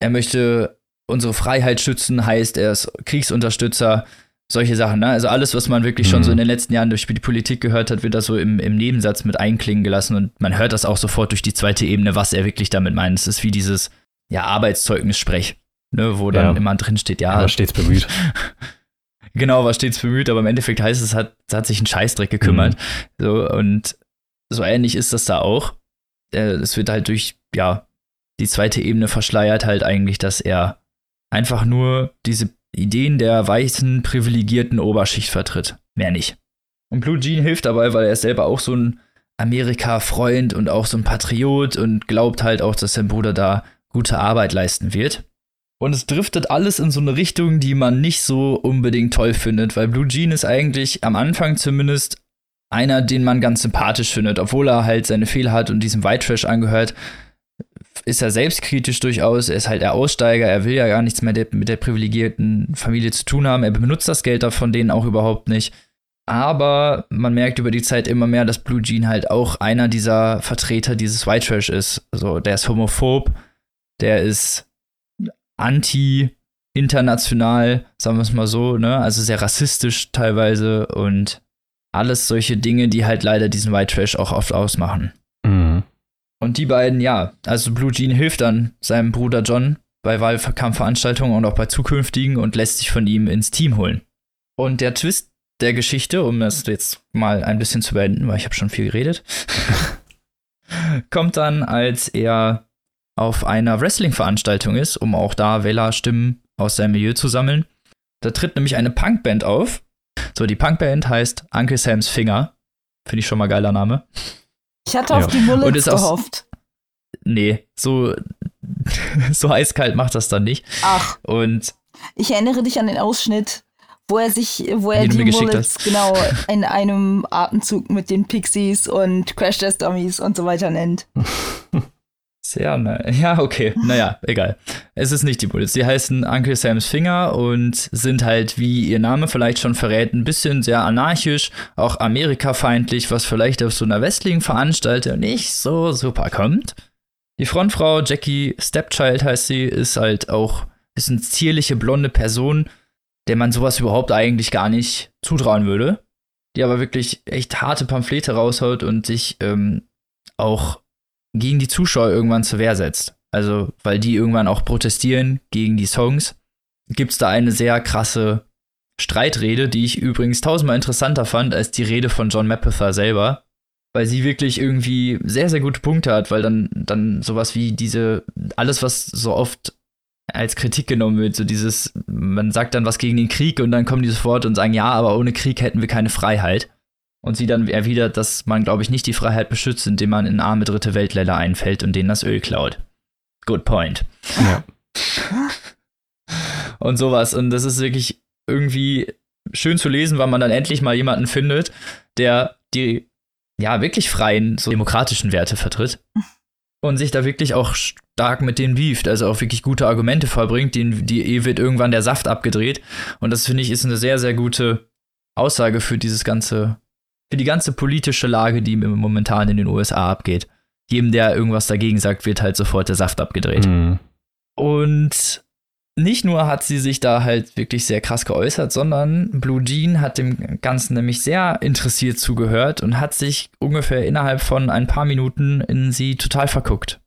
Er möchte unsere Freiheit schützen, heißt, er ist Kriegsunterstützer, solche Sachen. Ne? Also alles, was man wirklich schon Mhm. so in den letzten Jahren durch die Politik gehört hat, wird da so im, im Nebensatz mit einklingen gelassen und man hört das auch sofort durch die zweite Ebene, was er wirklich damit meint. Es ist wie dieses ja, Arbeitszeugnis-Sprech, ne? wo dann Ja. immer drin steht, ja, Aber stets bemüht. genau, war stets bemüht, aber im Endeffekt heißt es, hat, es hat sich ein Scheißdreck gekümmert. So, und so ähnlich ist das da auch. Äh, Es wird halt durch, ja, die zweite Ebene verschleiert halt eigentlich, dass er einfach nur diese Ideen der weißen, privilegierten Oberschicht vertritt. Mehr nicht. Und Blue Jean hilft dabei, weil er ist selber auch so ein Amerika-Freund und auch so ein Patriot und glaubt halt auch, dass sein Bruder da gute Arbeit leisten wird. Und es driftet alles in so eine Richtung, die man nicht so unbedingt toll findet, weil Blue Jean ist eigentlich am Anfang zumindest einer, den man ganz sympathisch findet, obwohl er halt seine Fehler hat und diesem White Trash angehört, ist er selbstkritisch durchaus. Er ist halt der Aussteiger, er will ja gar nichts mehr mit der privilegierten Familie zu tun haben. Er benutzt das Geld davon denen auch überhaupt nicht. Aber man merkt über die Zeit immer mehr, dass Blue Jean halt auch einer dieser Vertreter dieses White Trash ist. Also der ist homophob, der ist anti-international, sagen wir es mal so, ne? Also sehr rassistisch teilweise und alles solche Dinge, die halt leider diesen White Trash auch oft ausmachen. Mhm. Und die beiden, ja, also Blue Jean hilft dann seinem Bruder John bei Wahlkampfveranstaltungen und auch bei zukünftigen und lässt sich von ihm ins Team holen. Und der Twist der Geschichte, um das jetzt mal ein bisschen zu beenden, weil ich habe schon viel geredet, kommt dann, als er auf einer Wrestling-Veranstaltung ist, um auch da Wählerstimmen aus seinem Milieu zu sammeln. Da tritt nämlich eine Punkband auf. So, die Punkband heißt Uncle Sam's Finger. Finde ich schon mal geiler Name. Ich hatte auf Ja. die Und Mullets gehofft. Nee, so so eiskalt macht das dann nicht. Ach. Und ich erinnere dich an den Ausschnitt, wo er sich, wo er die Mullets genau in einem Atemzug mit den Pixies und Crash Test Dummies und so weiter nennt. Sehr, ne? Ja, okay. Naja, egal. Es ist nicht die Bullets. Sie heißen Uncle Sam's Finger und sind halt, wie ihr Name vielleicht schon verrät, ein bisschen sehr anarchisch, auch amerikafeindlich, was vielleicht auf so einer westlichen Veranstaltung nicht so super kommt. Die Frontfrau, Jackie Stepchild heißt sie, ist halt auch ist eine zierliche blonde Person, der man sowas überhaupt eigentlich gar nicht zutrauen würde. Die aber wirklich echt harte Pamphlete raushaut und sich ähm, auch gegen die Zuschauer irgendwann zur Wehr setzt. Also, weil die irgendwann auch protestieren gegen die Songs, gibt es da eine sehr krasse Streitrede, die ich übrigens tausendmal interessanter fand als die Rede von John Mapother selber, weil sie wirklich irgendwie sehr, sehr gute Punkte hat, weil dann, dann sowas wie diese, alles, was so oft als Kritik genommen wird, so dieses, man sagt dann was gegen den Krieg und dann kommen die sofort und sagen, ja, aber ohne Krieg hätten wir keine Freiheit. Und sie dann erwidert, dass man, glaube ich, nicht die Freiheit beschützt, indem man in arme dritte Weltländer einfällt und denen das Öl klaut. Good point. Ja. und sowas. Und das ist wirklich irgendwie schön zu lesen, weil man dann endlich mal jemanden findet, der die ja wirklich freien, so demokratischen Werte vertritt. Und sich da wirklich auch stark mit denen beeft, also auch wirklich gute Argumente vollbringt, die, die wird irgendwann der Saft abgedreht. Und das finde ich ist eine sehr, sehr gute Aussage für dieses ganze für die ganze politische Lage, die momentan in den USA abgeht. Jedem, der irgendwas dagegen sagt, wird halt sofort der Saft abgedreht. Mhm. Und nicht nur hat sie sich da halt wirklich sehr krass geäußert, sondern Blue Jean hat dem Ganzen nämlich sehr interessiert zugehört und hat sich ungefähr innerhalb von ein paar Minuten in sie total verguckt.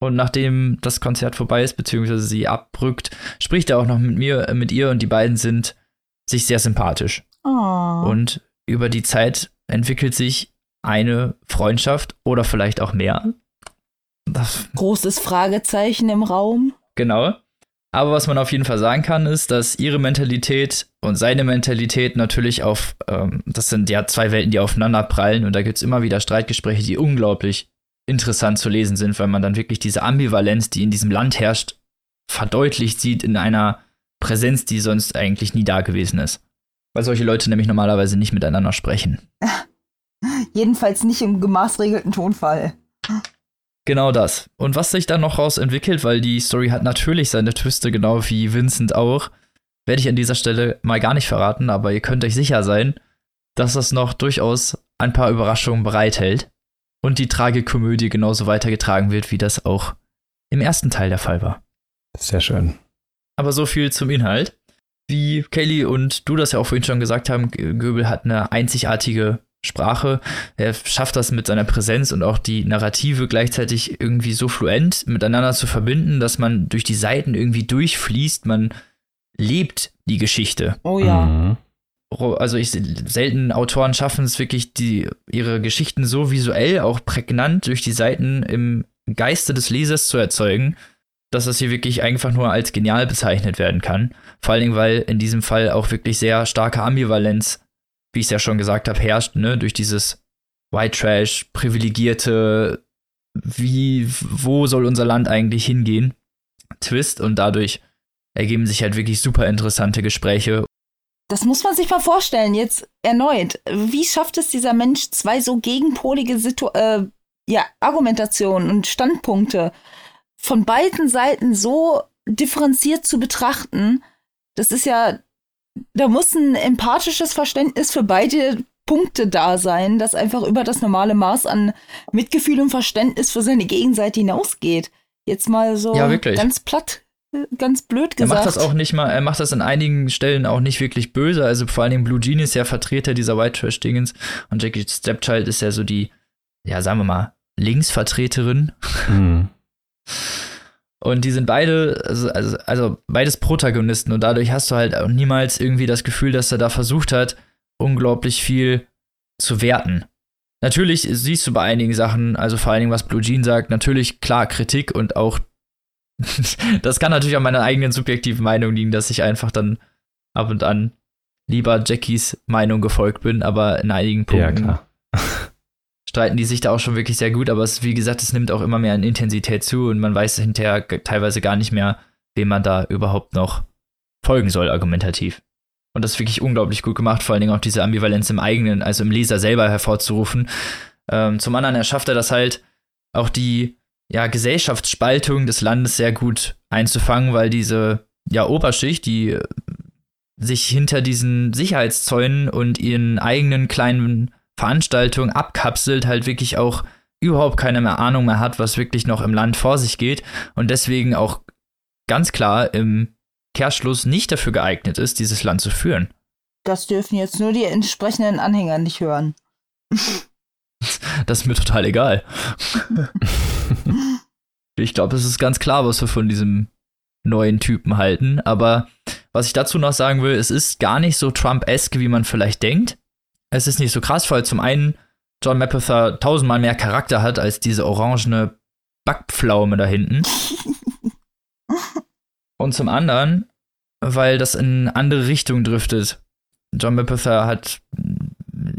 Und nachdem das Konzert vorbei ist, beziehungsweise sie abrückt, spricht er auch noch mit mir, mit ihr und die beiden sind sich sehr sympathisch. Oh. Und über die Zeit entwickelt sich eine Freundschaft oder vielleicht auch mehr. Das, Großes Fragezeichen im Raum. genau. Aber was man auf jeden Fall sagen kann, ist, dass ihre Mentalität und seine Mentalität natürlich auf, ähm, das sind ja zwei Welten, die aufeinander prallen und da gibt es immer wieder Streitgespräche, die unglaublich interessant zu lesen sind, weil man dann wirklich diese Ambivalenz, die in diesem Land herrscht, verdeutlicht sieht in einer Präsenz, die sonst eigentlich nie da gewesen ist. Weil solche Leute nämlich normalerweise nicht miteinander sprechen. Jedenfalls nicht im gemaßregelten Tonfall. Genau das. Und was sich dann noch raus entwickelt, weil die Story hat natürlich seine Twiste, genau wie Vincent auch, werde ich an dieser Stelle mal gar nicht verraten, aber ihr könnt euch sicher sein, dass das noch durchaus ein paar Überraschungen bereithält und die Tragikomödie genauso weitergetragen wird, wie das auch im ersten Teil der Fall war. Sehr schön. Aber so viel zum Inhalt. Wie Kelly und du das ja auch vorhin schon gesagt haben, Göbel hat eine einzigartige Sprache. Er schafft das mit seiner Präsenz und auch die Narrative gleichzeitig irgendwie so fluent miteinander zu verbinden, dass man durch die Seiten irgendwie durchfließt. Man lebt die Geschichte. Oh ja. Mhm. Also ich selten Autoren schaffen es wirklich, die ihre Geschichten so visuell auch prägnant durch die Seiten im Geiste des Lesers zu erzeugen, dass das hier wirklich einfach nur als genial bezeichnet werden kann. Vor allen Dingen, weil in diesem Fall auch wirklich sehr starke Ambivalenz wie ich es ja schon gesagt habe, herrscht, ne, durch dieses White Trash, privilegierte, wie, wo soll unser Land eigentlich hingehen, Twist und dadurch ergeben sich halt wirklich super interessante Gespräche. Das muss man sich mal vorstellen, jetzt erneut. Wie schafft es dieser Mensch, zwei so gegenpolige Situ äh, ja, Argumentationen und Standpunkte von beiden Seiten so differenziert zu betrachten? Das ist ja da muss ein empathisches Verständnis für beide Punkte da sein, das einfach über das normale Maß an Mitgefühl und Verständnis für seine Gegenseite hinausgeht. Jetzt mal so Ja, ganz platt, äh, ganz blöd Er gesagt. macht das auch nicht mal, er macht das an einigen Stellen auch nicht wirklich böse. Also vor allem Blue Jean ist ja Vertreter dieser White Trash-Dingens und Jackie Stepchild ist ja so die, ja, sagen wir mal, Linksvertreterin. Mhm. Und die sind beide, also, also, also beides Protagonisten und dadurch hast du halt auch niemals irgendwie das Gefühl, dass er da versucht hat, unglaublich viel zu werten. Natürlich siehst du bei einigen Sachen, also vor allen Dingen, was Blue Jean sagt, natürlich klar Kritik und auch, das kann natürlich an meiner eigenen subjektiven Meinung liegen, dass ich einfach dann ab und an lieber Jackies Meinung gefolgt bin, aber in einigen Ja, Punkten klar. Streiten die sich da auch schon wirklich sehr gut, aber es, wie gesagt, es nimmt auch immer mehr an Intensität zu und man weiß hinterher teilweise gar nicht mehr, wem man da überhaupt noch folgen soll, argumentativ. Und das ist wirklich unglaublich gut gemacht, vor allen Dingen auch diese Ambivalenz im eigenen, also im Leser selber hervorzurufen. Ähm, zum anderen erschafft er das halt, auch die ja, Gesellschaftsspaltung des Landes sehr gut einzufangen, weil diese ja, Oberschicht, die äh, sich hinter diesen Sicherheitszäunen und ihren eigenen kleinen Veranstaltungen abkapselt, halt wirklich auch überhaupt keine mehr Ahnung mehr hat, was wirklich noch im Land vor sich geht und deswegen auch ganz klar im Kehrschluss nicht dafür geeignet ist, dieses Land zu führen. Das dürfen jetzt nur die entsprechenden Anhänger nicht hören. Das ist mir total egal. ich glaube, es ist ganz klar, was wir von diesem neuen Typen halten. Aber was ich dazu noch sagen will, es ist gar nicht so Trump-esque, wie man vielleicht denkt. Es ist nicht so krass, weil zum einen John Mapother tausendmal mehr Charakter hat als diese orangene Backpflaume da hinten. Und zum anderen, weil das in andere Richtungen driftet. John Mapother hat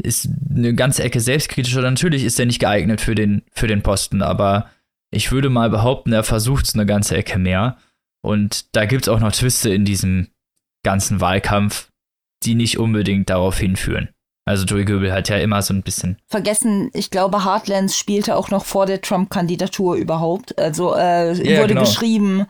ist eine ganze Ecke selbstkritischer. Natürlich ist er nicht geeignet für den, für den Posten, aber ich würde mal behaupten, er versucht es eine ganze Ecke mehr. Und da gibt es auch noch Twiste in diesem ganzen Wahlkampf, die nicht unbedingt darauf hinführen. Also Joey Goebel hat ja immer so ein bisschen. Vergessen, ich glaube, Heartlands spielte auch noch vor der Trump-Kandidatur überhaupt. Also äh, ja, wurde genau. geschrieben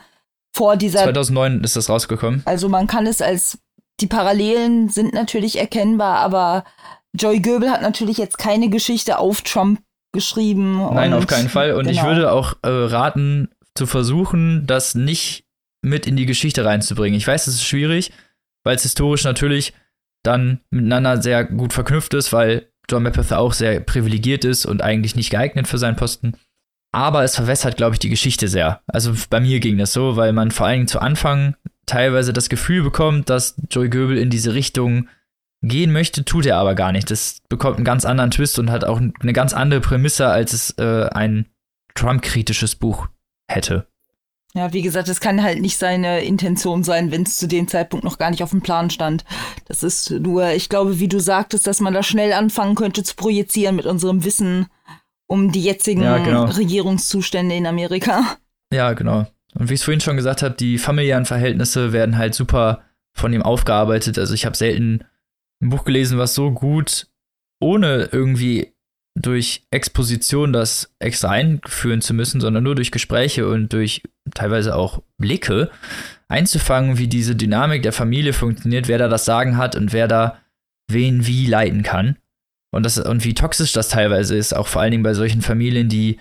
vor dieser. 2009 ist das rausgekommen. Also man kann es als die Parallelen sind natürlich erkennbar, aber Joey Goebel hat natürlich jetzt keine Geschichte auf Trump geschrieben. Nein, auf keinen Fall. Und genau. ich würde auch äh, raten, zu versuchen, das nicht mit in die Geschichte reinzubringen. Ich weiß, es ist schwierig, weil es historisch natürlich dann miteinander sehr gut verknüpft ist, weil John Mapother auch sehr privilegiert ist und eigentlich nicht geeignet für seinen Posten. Aber es verwässert, glaube ich, die Geschichte sehr. Also bei mir ging das so, weil man vor allen Dingen zu Anfang teilweise das Gefühl bekommt, dass Joey Goebel in diese Richtung gehen möchte, tut er aber gar nicht. Das bekommt einen ganz anderen Twist und hat auch eine ganz andere Prämisse, als es äh, ein Trump-kritisches Buch hätte. Ja, wie gesagt, es kann halt nicht seine Intention sein, wenn es zu dem Zeitpunkt noch gar nicht auf dem Plan stand. Das ist nur, ich glaube, wie du sagtest, dass man da schnell anfangen könnte zu projizieren mit unserem Wissen um die jetzigen ja, genau. Regierungszustände in Amerika. Ja, genau. Und wie ich es vorhin schon gesagt habe, die familiären Verhältnisse werden halt super von ihm aufgearbeitet. Also ich habe selten ein Buch gelesen, was so gut, ohne irgendwie durch Exposition das extra einführen zu müssen, sondern nur durch Gespräche und durch teilweise auch Blicke einzufangen, wie diese Dynamik der Familie funktioniert, wer da das Sagen hat und wer da wen wie leiten kann. Und, das, und wie toxisch das teilweise ist, auch vor allen Dingen bei solchen Familien, die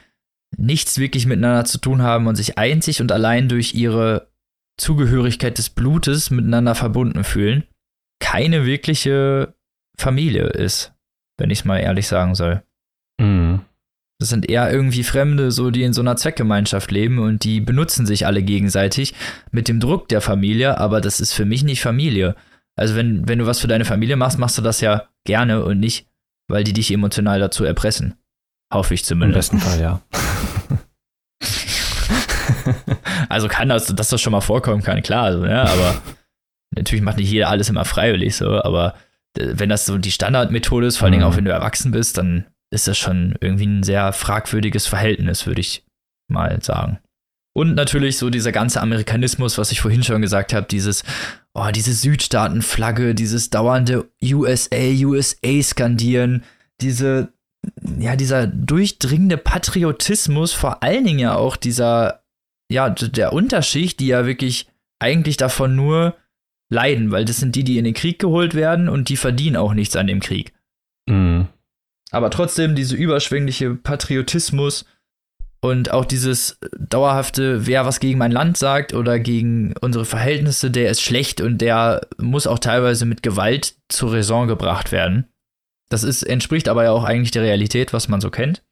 nichts wirklich miteinander zu tun haben und sich einzig und allein durch ihre Zugehörigkeit des Blutes miteinander verbunden fühlen keine wirkliche Familie ist, wenn ich es mal ehrlich sagen soll. Das sind eher irgendwie Fremde, so die in so einer Zweckgemeinschaft leben und die benutzen sich alle gegenseitig mit dem Druck der Familie, aber das ist für mich nicht Familie. Also wenn, wenn du was für deine Familie machst, machst du das ja gerne und nicht, weil die dich emotional dazu erpressen. Hoffe ich zumindest. Im besten Fall, ja. also kann das, dass das schon mal vorkommen kann, klar, also, ja, aber Natürlich macht nicht jeder alles immer freiwillig so, aber äh, wenn das so die Standardmethode ist, vor allen Dingen auch mhm. wenn du erwachsen bist, dann ist das schon irgendwie ein sehr fragwürdiges Verhältnis, würde ich mal sagen. Und natürlich so dieser ganze Amerikanismus, was ich vorhin schon gesagt habe, dieses, oh, diese Südstaatenflagge, dieses dauernde USA, USA skandieren, diese, ja, dieser durchdringende Patriotismus, vor allen Dingen ja auch dieser, ja, der Unterschicht, die ja wirklich eigentlich davon nur leiden, weil das sind die, die in den Krieg geholt werden und die verdienen auch nichts an dem Krieg. Aber trotzdem diese überschwängliche Patriotismus und auch dieses dauerhafte, wer was gegen mein Land sagt oder gegen unsere Verhältnisse, der ist schlecht und der muss auch teilweise mit Gewalt zur Raison gebracht werden. Das ist, entspricht aber ja auch eigentlich der Realität, was man so kennt.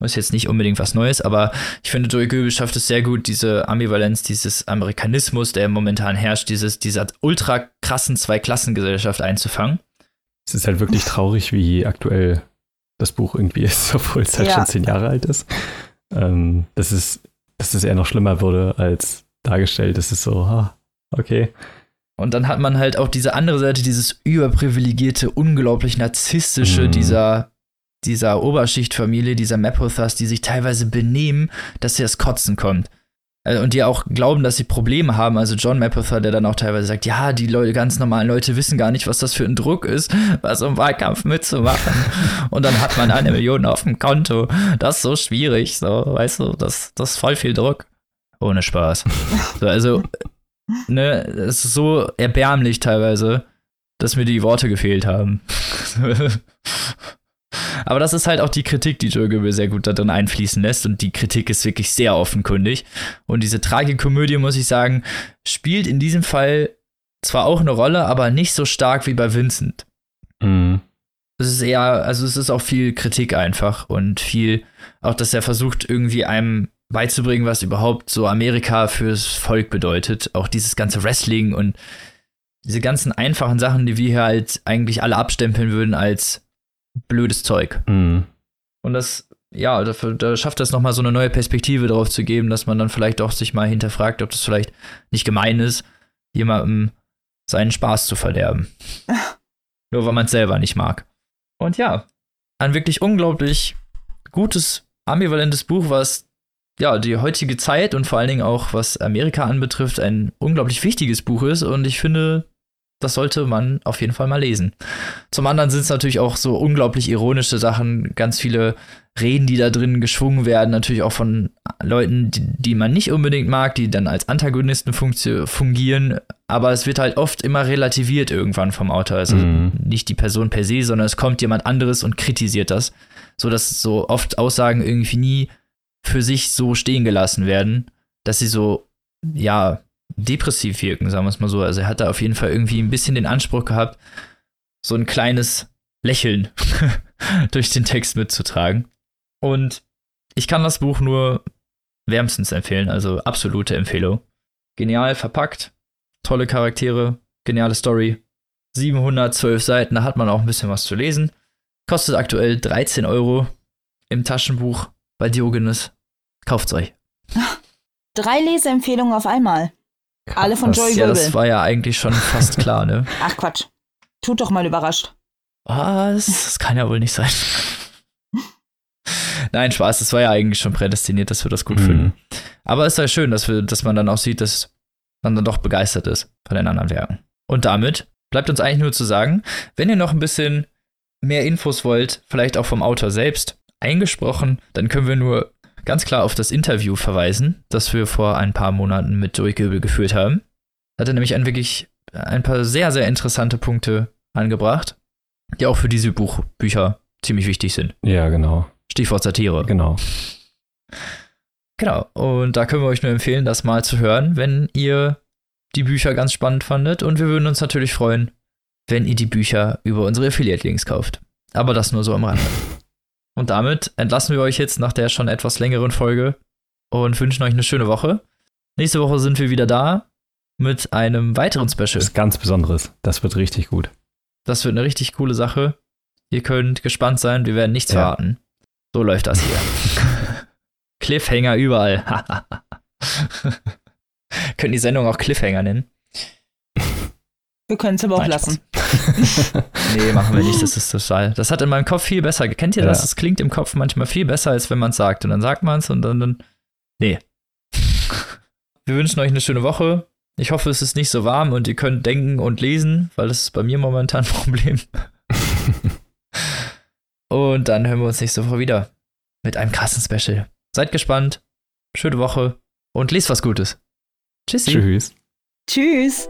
Ist jetzt nicht unbedingt was Neues, aber ich finde, Joey Goebel schafft es sehr gut, diese Ambivalenz, dieses Amerikanismus, der momentan herrscht, dieses, dieser ultra krassen Zweiklassengesellschaft einzufangen. Es ist halt wirklich traurig, wie aktuell das Buch irgendwie ist, obwohl es halt ja. schon zehn Jahre alt ist. Ähm, das ist, dass es eher noch schlimmer wurde als dargestellt. Das ist so, ah, okay. Und dann hat man halt auch diese andere Seite, dieses überprivilegierte, unglaublich narzisstische, mhm. dieser dieser Oberschichtfamilie, dieser Mapothas, die sich teilweise benehmen, dass sie das Kotzen kommt. Äh, und die auch glauben, dass sie Probleme haben. Also John Mapother, der dann auch teilweise sagt, ja, die Leute, ganz normalen Leute wissen gar nicht, was das für ein Druck ist, was im Wahlkampf mitzumachen. und dann hat man eine Million auf dem Konto. Das ist so schwierig, so, weißt du, das, das ist voll viel Druck. Ohne Spaß. So, also, ne, es ist so erbärmlich teilweise, dass mir die Worte gefehlt haben. Aber das ist halt auch die Kritik, die Joe sehr gut da drin einfließen lässt. Und die Kritik ist wirklich sehr offenkundig. Und diese Tragikomödie, muss ich sagen, spielt in diesem Fall zwar auch eine Rolle, aber nicht so stark wie bei Vincent. Mhm. Es ist eher, also es ist auch viel Kritik einfach und viel, auch dass er versucht, irgendwie einem beizubringen, was überhaupt so Amerika fürs Volk bedeutet. Auch dieses ganze Wrestling und diese ganzen einfachen Sachen, die wir hier halt eigentlich alle abstempeln würden als blödes Zeug. Mhm. Und das, ja, dafür, da schafft das nochmal so eine neue Perspektive drauf zu geben, dass man dann vielleicht auch sich mal hinterfragt, ob das vielleicht nicht gemein ist, jemandem seinen Spaß zu verderben. Nur weil man es selber nicht mag. Und ja, ein wirklich unglaublich gutes, ambivalentes Buch, was ja die heutige Zeit und vor allen Dingen auch was Amerika anbetrifft, ein unglaublich wichtiges Buch ist. Und ich finde, das sollte man auf jeden Fall mal lesen. Zum anderen sind es natürlich auch so unglaublich ironische Sachen, ganz viele Reden, die da drin geschwungen werden, natürlich auch von Leuten, die, die man nicht unbedingt mag, die dann als Antagonisten fungieren, aber es wird halt oft immer relativiert irgendwann vom Autor. Also mhm. nicht die Person per se, sondern es kommt jemand anderes und kritisiert das, sodass so oft Aussagen irgendwie nie für sich so stehen gelassen werden, dass sie so, ja, depressiv wirken, sagen wir es mal so. Also er hat da auf jeden Fall irgendwie ein bisschen den Anspruch gehabt, so ein kleines Lächeln durch den Text mitzutragen. Und ich kann das Buch nur wärmstens empfehlen, also absolute Empfehlung. Genial verpackt, tolle Charaktere, geniale Story. 712 Seiten, da hat man auch ein bisschen was zu lesen. Kostet aktuell 13 Euro im Taschenbuch bei Diogenes. Kauft's euch. Drei Leseempfehlungen auf einmal. Alle von Joey Ja, das war ja eigentlich schon fast klar, ne? Ach Quatsch. Tut doch mal überrascht. Was? Das kann ja wohl nicht sein. Nein, Spaß, das war ja eigentlich schon prädestiniert, dass wir das gut mhm. finden. Aber es ist ja schön, dass, wir, dass man dann auch sieht, dass man dann doch begeistert ist von den anderen Werken. Und damit bleibt uns eigentlich nur zu sagen, wenn ihr noch ein bisschen mehr Infos wollt, vielleicht auch vom Autor selbst, eingesprochen, dann können wir nur ganz klar auf das Interview verweisen, das wir vor ein paar Monaten mit Joey Göbel geführt haben. Hat er nämlich ein wirklich ein paar sehr, sehr interessante Punkte angebracht, die auch für diese Buch Bücher ziemlich wichtig sind. Ja, genau. Stichwort Satire. Genau. Genau. Und da können wir euch nur empfehlen, das mal zu hören, wenn ihr die Bücher ganz spannend fandet. Und wir würden uns natürlich freuen, wenn ihr die Bücher über unsere Affiliate-Links kauft. Aber das nur so am Rande. Und damit entlassen wir euch jetzt nach der schon etwas längeren Folge und wünschen euch eine schöne Woche. Nächste Woche sind wir wieder da mit einem weiteren Special. Das ist ganz Besonderes. Das wird richtig gut. Das wird eine richtig coole Sache. Ihr könnt gespannt sein, wir werden nichts ja. verraten. So läuft das hier. Cliffhanger überall. Können die Sendung auch Cliffhanger nennen? Wir können es aber auch Nein, lassen. nee, machen wir nicht. Das ist total. Das hat in meinem Kopf viel besser. Kennt ihr das? Es klingt im Kopf manchmal viel besser, als wenn man es sagt. Und dann sagt man es und dann, dann. Nee. Wir wünschen euch eine schöne Woche. Ich hoffe, es ist nicht so warm und ihr könnt denken und lesen, weil das ist bei mir momentan ein Problem. und dann hören wir uns nächste Woche wieder mit einem krassen Special. Seid gespannt. Schöne Woche und lest was Gutes. Tschüssi. Tschüss. Tschüss.